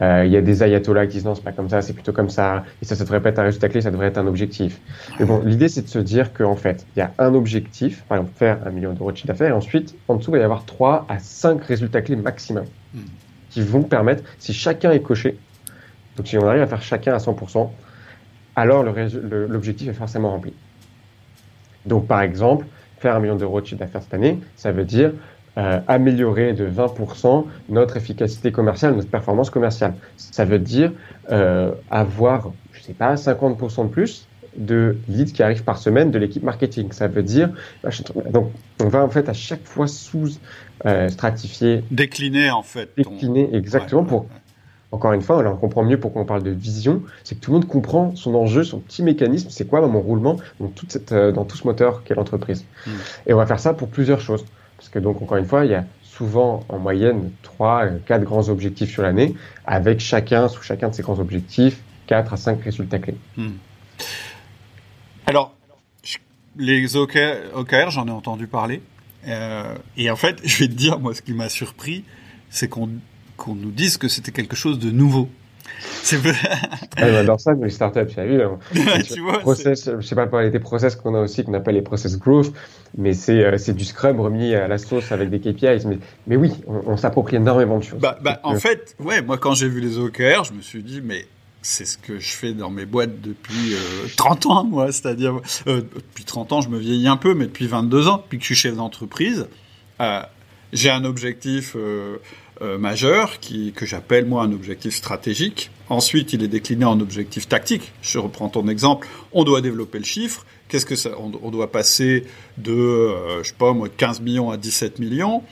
Euh, il y a des ayatollahs qui disent non, c'est pas comme ça, c'est plutôt comme ça. Et ça, ça devrait pas être un résultat clé, ça devrait être un objectif. Mais bon, l'idée, c'est de se dire qu'en fait, il y a un objectif, par exemple, faire un million d'euros de chiffre d'affaires. Et ensuite, en dessous, il va y avoir trois à cinq résultats clés maximum. Qui vont permettre, si chacun est coché, donc si on arrive à faire chacun à 100%, alors l'objectif est forcément rempli. Donc par exemple, faire un million d'euros de chiffre d'affaires cette année, ça veut dire euh, améliorer de 20% notre efficacité commerciale, notre performance commerciale. Ça veut dire euh, avoir, je sais pas, 50% de plus de leads qui arrivent par semaine de l'équipe marketing. Ça veut dire, donc on va en fait à chaque fois sous euh, stratifier. Décliner en fait. Décliner exactement pour. Encore une fois, on comprend mieux pourquoi on parle de vision, c'est que tout le monde comprend son enjeu, son petit mécanisme, c'est quoi mon roulement dans, toute cette, euh, dans tout ce moteur qu'est l'entreprise. Hmm. Et on va faire ça pour plusieurs choses. Parce que donc, encore une fois, il y a souvent en moyenne 3, 4 euh, grands objectifs sur l'année, avec chacun, sous chacun de ces grands objectifs, 4 à 5 résultats clés. Hmm. Alors, les OKR, j'en ai entendu parler. Euh, et en fait, je vais te dire, moi, ce qui m'a surpris, c'est qu'on nous dise que c'était quelque chose de nouveau. C'est ah, j'adore ça, mais les startups, tu as vu. Hein. tu vois, process, je sais pas parler des process qu'on a aussi, qu'on appelle les process growth, mais c'est euh, du Scrum remis à la sauce avec des KPIs. Mais, mais oui, on, s'approprie énormément de choses. Bah, bah en fait, ouais, moi quand j'ai vu les OKR, je me suis dit, mais c'est ce que je fais dans mes boîtes depuis 30 ans, moi. C'est-à-dire, depuis 30 ans, je me vieillis un peu, mais depuis 22 ans, depuis que je suis chef d'entreprise, j'ai un objectif majeur qui, que j'appelle, moi, un objectif stratégique. Ensuite, il est décliné en objectif tactique. Je reprends ton exemple. On doit développer le chiffre. Qu'est-ce que ça on, doit passer de, je sais pas, moi, 15 millions à 17 millions.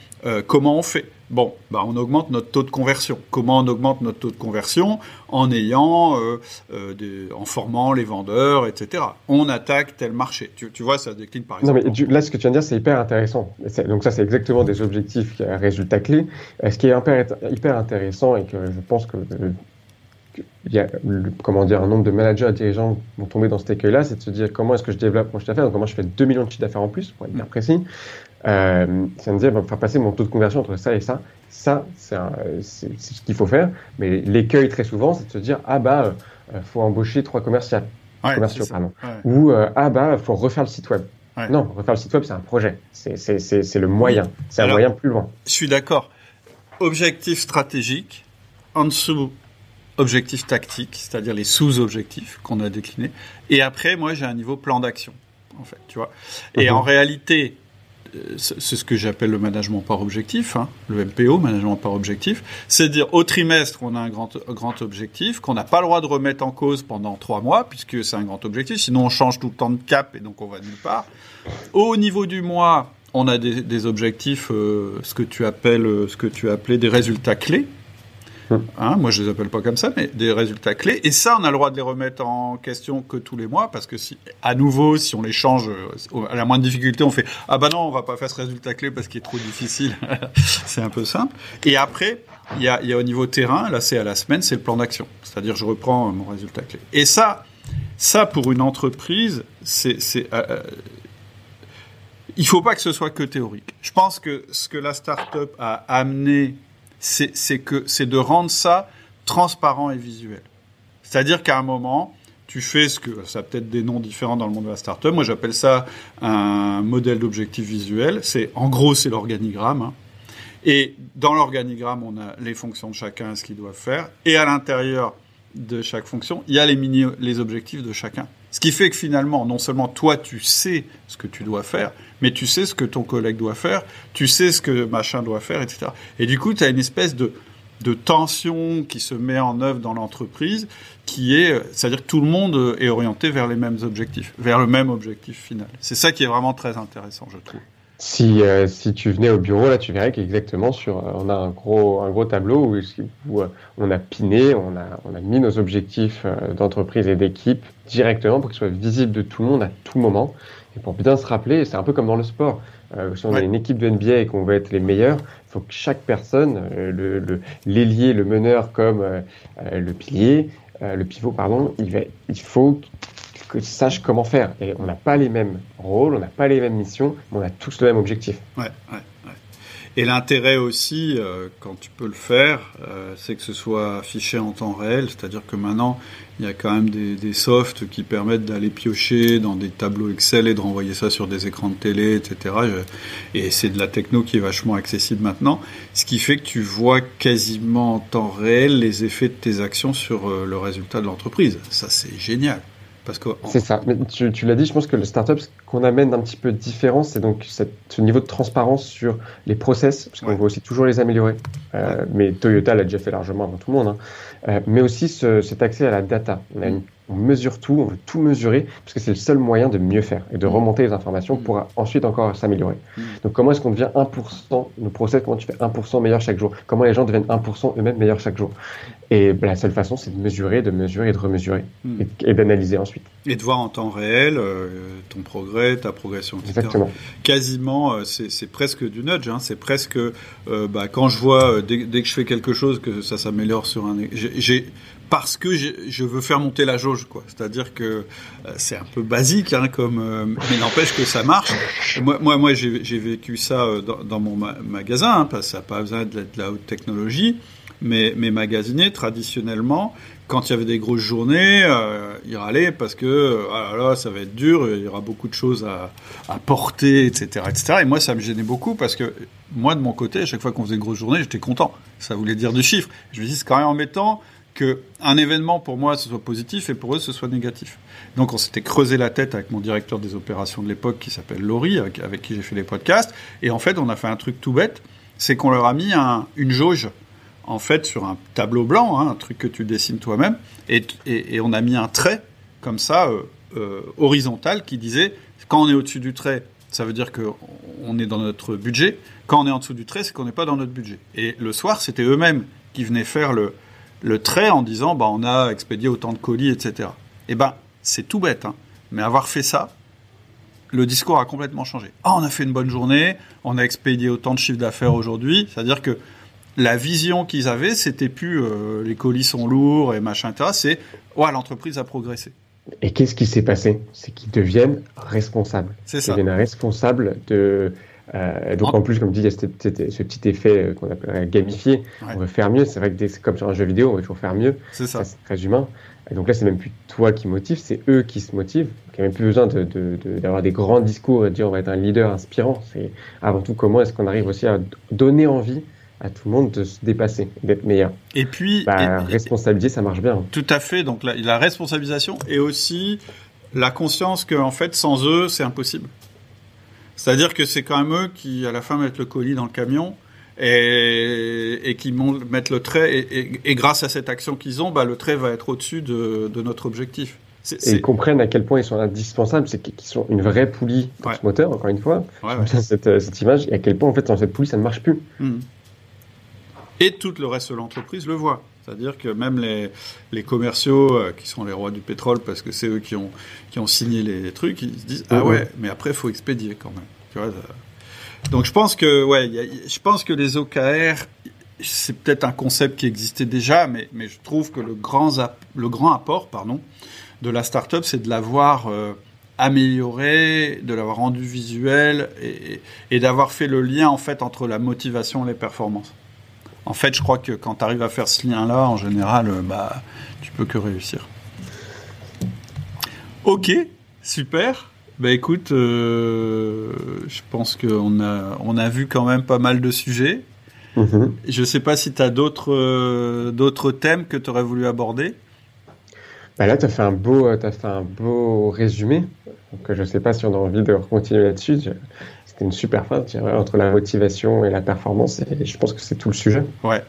comment on fait? Bon, bah on augmente notre taux de conversion. Comment on augmente notre taux de conversion En ayant, euh, euh, des, en formant les vendeurs, etc. On attaque tel marché. Tu, tu vois, ça décline par exemple. Non, mais là, ce que tu viens de dire, c'est hyper intéressant. Donc ça, c'est exactement des objectifs à résultat clé. Ce qui est hyper, hyper intéressant et que je pense que il y a comment dire, un nombre de managers et dirigeants vont tomber dans cet écueil-là, c'est de se dire comment est-ce que je développe mon chiffre d'affaires, comment je fais 2 millions de chiffres d'affaires en plus, pour être bien précis. Euh, ça me dire, va faire passer mon taux de conversion entre ça et ça. Ça, c'est ce qu'il faut faire. Mais l'écueil, très souvent, c'est de se dire, ah bah, euh, faut embaucher trois commerciaux. commerciaux pardon. Ou, euh, ah bah, faut refaire le site web. Non, refaire le site web, c'est un projet. C'est le moyen. C'est un moyen plus loin. Je suis d'accord. Objectif stratégique, en dessous, objectif tactique, c'est-à-dire les sous-objectifs qu'on a déclinés. Et après, moi, j'ai un niveau plan d'action, en fait, tu vois. Et mhm. en réalité, c'est ce que j'appelle le management par objectif, hein, le MPO, management par objectif, c'est dire au trimestre on a un grand, grand objectif qu'on n'a pas le droit de remettre en cause pendant trois mois puisque c'est un grand objectif, sinon on change tout le temps de cap et donc on va nulle part. Au niveau du mois, on a des, des objectifs, euh, ce que tu appelles, euh, ce que tu appelais des résultats clés. Hein, moi, je les appelle pas comme ça, mais des résultats clés. Et ça, on a le droit de les remettre en question que tous les mois, parce que si, à nouveau, si on les change euh, à la moindre difficulté, on fait ah bah non, on va pas faire ce résultat clé parce qu'il est trop difficile. c'est un peu simple. Et après, il y a, y a au niveau terrain, là, c'est à la semaine, c'est le plan d'action. C'est-à-dire, je reprends mon résultat clé. Et ça, ça pour une entreprise, c'est, c'est euh, euh il faut pas que ce soit que théorique. Je pense que ce que la start-up a amené c'est que c'est de rendre ça transparent et visuel. C'est-à-dire qu'à un moment, tu fais ce que ça a peut-être des noms différents dans le monde de la startup. Moi, j'appelle ça un modèle d'objectif visuel. C'est en gros, c'est l'organigramme. Hein. Et dans l'organigramme, on a les fonctions de chacun, ce qu'ils doivent faire, et à l'intérieur de chaque fonction, il y a les mini, les objectifs de chacun. Ce qui fait que finalement, non seulement toi, tu sais ce que tu dois faire, mais tu sais ce que ton collègue doit faire, tu sais ce que machin doit faire, etc. Et du coup, tu as une espèce de, de tension qui se met en œuvre dans l'entreprise, qui est, c'est-à-dire que tout le monde est orienté vers les mêmes objectifs, vers le même objectif final. C'est ça qui est vraiment très intéressant, je trouve. Si, euh, si tu venais au bureau, là, tu verrais qu'exactement sur, euh, on a un gros, un gros tableau où, euh, on a piné, on a, on a mis nos objectifs d'entreprise et d'équipe directement pour qu'ils soient visibles de tout le monde à tout moment. Et pour bien se rappeler, c'est un peu comme dans le sport. si on a une équipe de NBA et qu'on veut être les meilleurs, il faut que chaque personne, le, l'ailier, le, meneur comme le pilier, le pivot, pardon, il, va, il faut que sache comment faire. Et on n'a pas les mêmes rôles, on n'a pas les mêmes missions, mais on a tous le même objectif. Ouais, ouais, ouais. Et l'intérêt aussi, euh, quand tu peux le faire, euh, c'est que ce soit affiché en temps réel, c'est-à-dire que maintenant, il y a quand même des, softs qui permettent d'aller piocher dans des tableaux Excel et de renvoyer ça sur des écrans de télé, etc. Et c'est de la techno qui est vachement accessible maintenant, ce qui fait que tu vois quasiment en temps réel les effets de tes actions sur euh, le résultat de l'entreprise. Ça, c'est génial. C'est ça. Mais tu, l'as dit, je pense que le startup, ce qu'on amène d'un petit peu différent, c'est donc ce niveau de transparence sur les process, parce qu'on veut aussi toujours les améliorer. Euh, mais Toyota l'a déjà fait largement avant tout le monde. Hein. Euh, mais aussi cet accès à la data. On, on, mesure tout, on veut tout mesurer, parce que c'est le seul moyen de mieux faire et de mm. remonter les informations pour mm. ensuite encore s'améliorer. Mm. Donc comment est-ce qu'on devient 1%, nos process, comment tu fais 1% meilleur chaque jour? Comment les gens deviennent 1% eux-mêmes meilleurs chaque jour? Et ben, la seule façon, c'est de mesurer, de mesurer et de remesurer, et, d'analyser ensuite. Et de voir en temps réel euh, ton progrès, ta progression, etc. Exactement. Quasiment, euh, c'est presque du nudge, hein, c'est presque, bah, quand je vois, dès, dès, que je fais quelque chose, que ça s'améliore sur un parce que je veux faire monter la jauge, quoi. C'est-à-dire que euh, c'est un peu basique, hein, comme, euh, mais n'empêche que ça marche. Moi, moi, j'ai vécu ça euh, dans, mon magasin, hein, parce que ça n'a pas besoin de la haute technologie. Mais mes magasiniers, traditionnellement, quand il y avait des grosses journées, ils râlaient parce que ah là, ça va être dur, il y aura beaucoup de choses à, à, porter, etc., etc. Et moi, ça me gênait beaucoup parce que moi, de mon côté, à chaque fois qu'on faisait une grosse journée, j'étais content. Ça voulait dire du chiffre. Je me dis, c'est quand même embêtant que un événement pour moi ce soit positif et pour eux ce soit négatif. Donc on s'était creusé la tête avec mon directeur des opérations de l'époque qui s'appelle Laurie, avec, qui j'ai fait les podcasts, et en fait on a fait un truc tout bête, c'est qu'on leur a mis une jauge en fait sur un tableau blanc, hein, un truc que tu dessines toi-même, et, on a mis un trait comme ça euh, euh, horizontal qui disait quand on est au-dessus du trait, ça veut dire qu'on est dans notre budget. Quand on est en dessous du trait, c'est qu'on n'est pas dans notre budget. Et le soir, c'était eux-mêmes qui venaient faire le, le trait en disant bah, on a expédié autant de colis, etc. Et eh ben, c'est tout bête, hein. mais avoir fait ça, le discours a complètement changé. Ah, on a fait une bonne journée, on a expédié autant de chiffres d'affaires aujourd'hui, c'est-à-dire que la vision qu'ils avaient, c'était plus euh, les colis sont lourds et machin, etc. C'est ouais, l'entreprise a progressé. Et qu'est-ce qui s'est passé? C'est qu'ils deviennent responsables. C'est ça. Ils deviennent responsables de. Euh, donc en plus, comme tu dis, il y a ce, petit effet euh, qu'on appelle gamifier. On veut faire mieux. C'est vrai que comme sur un jeu vidéo, on veut toujours faire mieux. C'est ça. c'est très humain. Et donc là, c'est même plus toi qui motive, c'est eux qui se motivent. Il n'y a même plus besoin d'avoir de, des grands discours et de dire on va être un leader inspirant. C'est avant tout comment est-ce qu'on arrive aussi à donner envie à tout le monde de se dépasser, d'être meilleur. Et puis, bah, responsabiliser, ça marche bien. Tout à fait. Donc la, la responsabilisation et aussi la conscience que en fait, sans eux, c'est impossible. C'est-à-dire que c'est quand même eux qui, à la fin, mettent le colis dans le camion et, et qui mettent le trait. Et, et, grâce à cette action qu'ils ont, bah, le trait va être au-dessus de, de, notre objectif. Et ils comprennent à quel point ils sont indispensables, c'est qu'ils sont une vraie poulie pour ce moteur, encore une fois. Ouais, cette, cette, image, et à quel point, en fait, sans cette poulie, ça ne marche plus. Mmh. Et tout le reste de l'entreprise le voit. C'est-à-dire que même les, les commerciaux, euh, qui sont les rois du pétrole, parce que c'est eux qui ont, qui ont signé les trucs, ils se disent Ah ouais, mais après, il faut expédier quand même. Tu vois, donc je pense que, ouais, je pense que les OKR, c'est peut-être un concept qui existait déjà, mais, mais je trouve que le grand, le grand apport pardon, de la startup, c'est de l'avoir euh, amélioré, de l'avoir rendu visuel et, et d'avoir fait le lien en fait entre la motivation et les performances. En fait, je crois que quand tu arrives à faire ce lien-là, en général, euh, bah, tu peux que réussir. Ok, super. Bah écoute, euh, je pense qu'on a, on a vu quand même pas mal de sujets. Mm-hmm. Je ne sais pas si tu as d'autres, euh, d'autres thèmes que tu aurais voulu aborder. Bah là, tu as, fait un beau, as fait un beau résumé. Donc, je ne sais pas si on a envie de continuer là-dessus une super fin, entre la motivation et la performance. Et je pense que c'est tout le sujet. Ouais.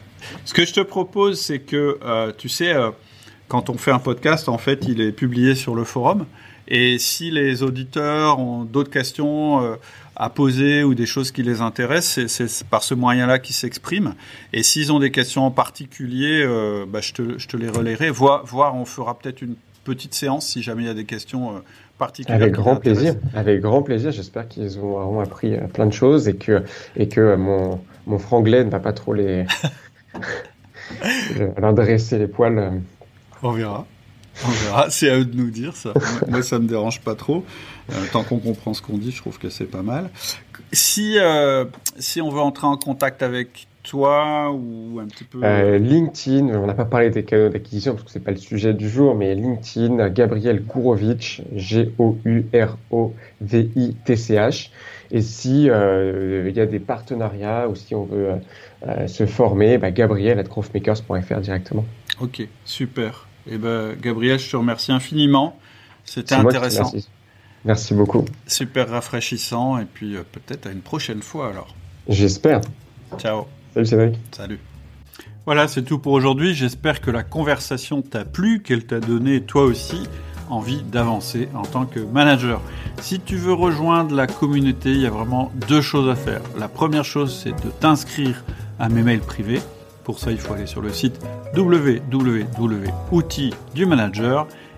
Ce que je te propose, c'est que, euh, tu sais, euh, quand on fait un podcast, en fait, il est publié sur le forum. Et si les auditeurs ont d'autres questions euh, à poser ou des choses qui les intéressent, c'est par ce moyen-là qu'ils s'expriment. Et s'ils ont des questions en particulier, bah, je, te, je, les relayerai. Voir, voir on fera peut-être une petite séance si jamais il y a des questions avec grand plaisir. Avec grand plaisir. J'espère qu'ils auront appris euh, plein de choses et que, et que mon, mon franglais ne va pas trop les. leur dresser les poils. Euh. On verra. On verra. C'est à eux de nous dire ça. Moi, ça me dérange pas trop. Euh, tant qu'on comprend ce qu'on dit, je trouve que c'est pas mal. Si, si on veut entrer en contact avec toi ou un petit peu? Euh, LinkedIn, on n'a pas parlé des canaux d'acquisition parce que c'est pas le sujet du jour, mais LinkedIn, Gabriel Gourovitch, G-O-U-R-O-V-I-T-C-H. Et si euh, il y a des partenariats ou si on veut euh, se former, bah, Gabriel at growthmakers.fr directement. Ok, super. Et eh ben, Gabriel, je te remercie infiniment. C'était intéressant. Merci beaucoup. Super rafraîchissant et puis peut-être à une prochaine fois alors. J'espère. Ciao. Salut Cédric. Salut. Voilà, c'est tout pour aujourd'hui. J'espère que la conversation t'a plu, qu'elle t'a donné toi aussi envie d'avancer en tant que manager. Si tu veux rejoindre la communauté, il y a vraiment deux choses à faire. La première chose, c'est de t'inscrire à mes mails privés. Pour ça, il faut aller sur le site www.outils du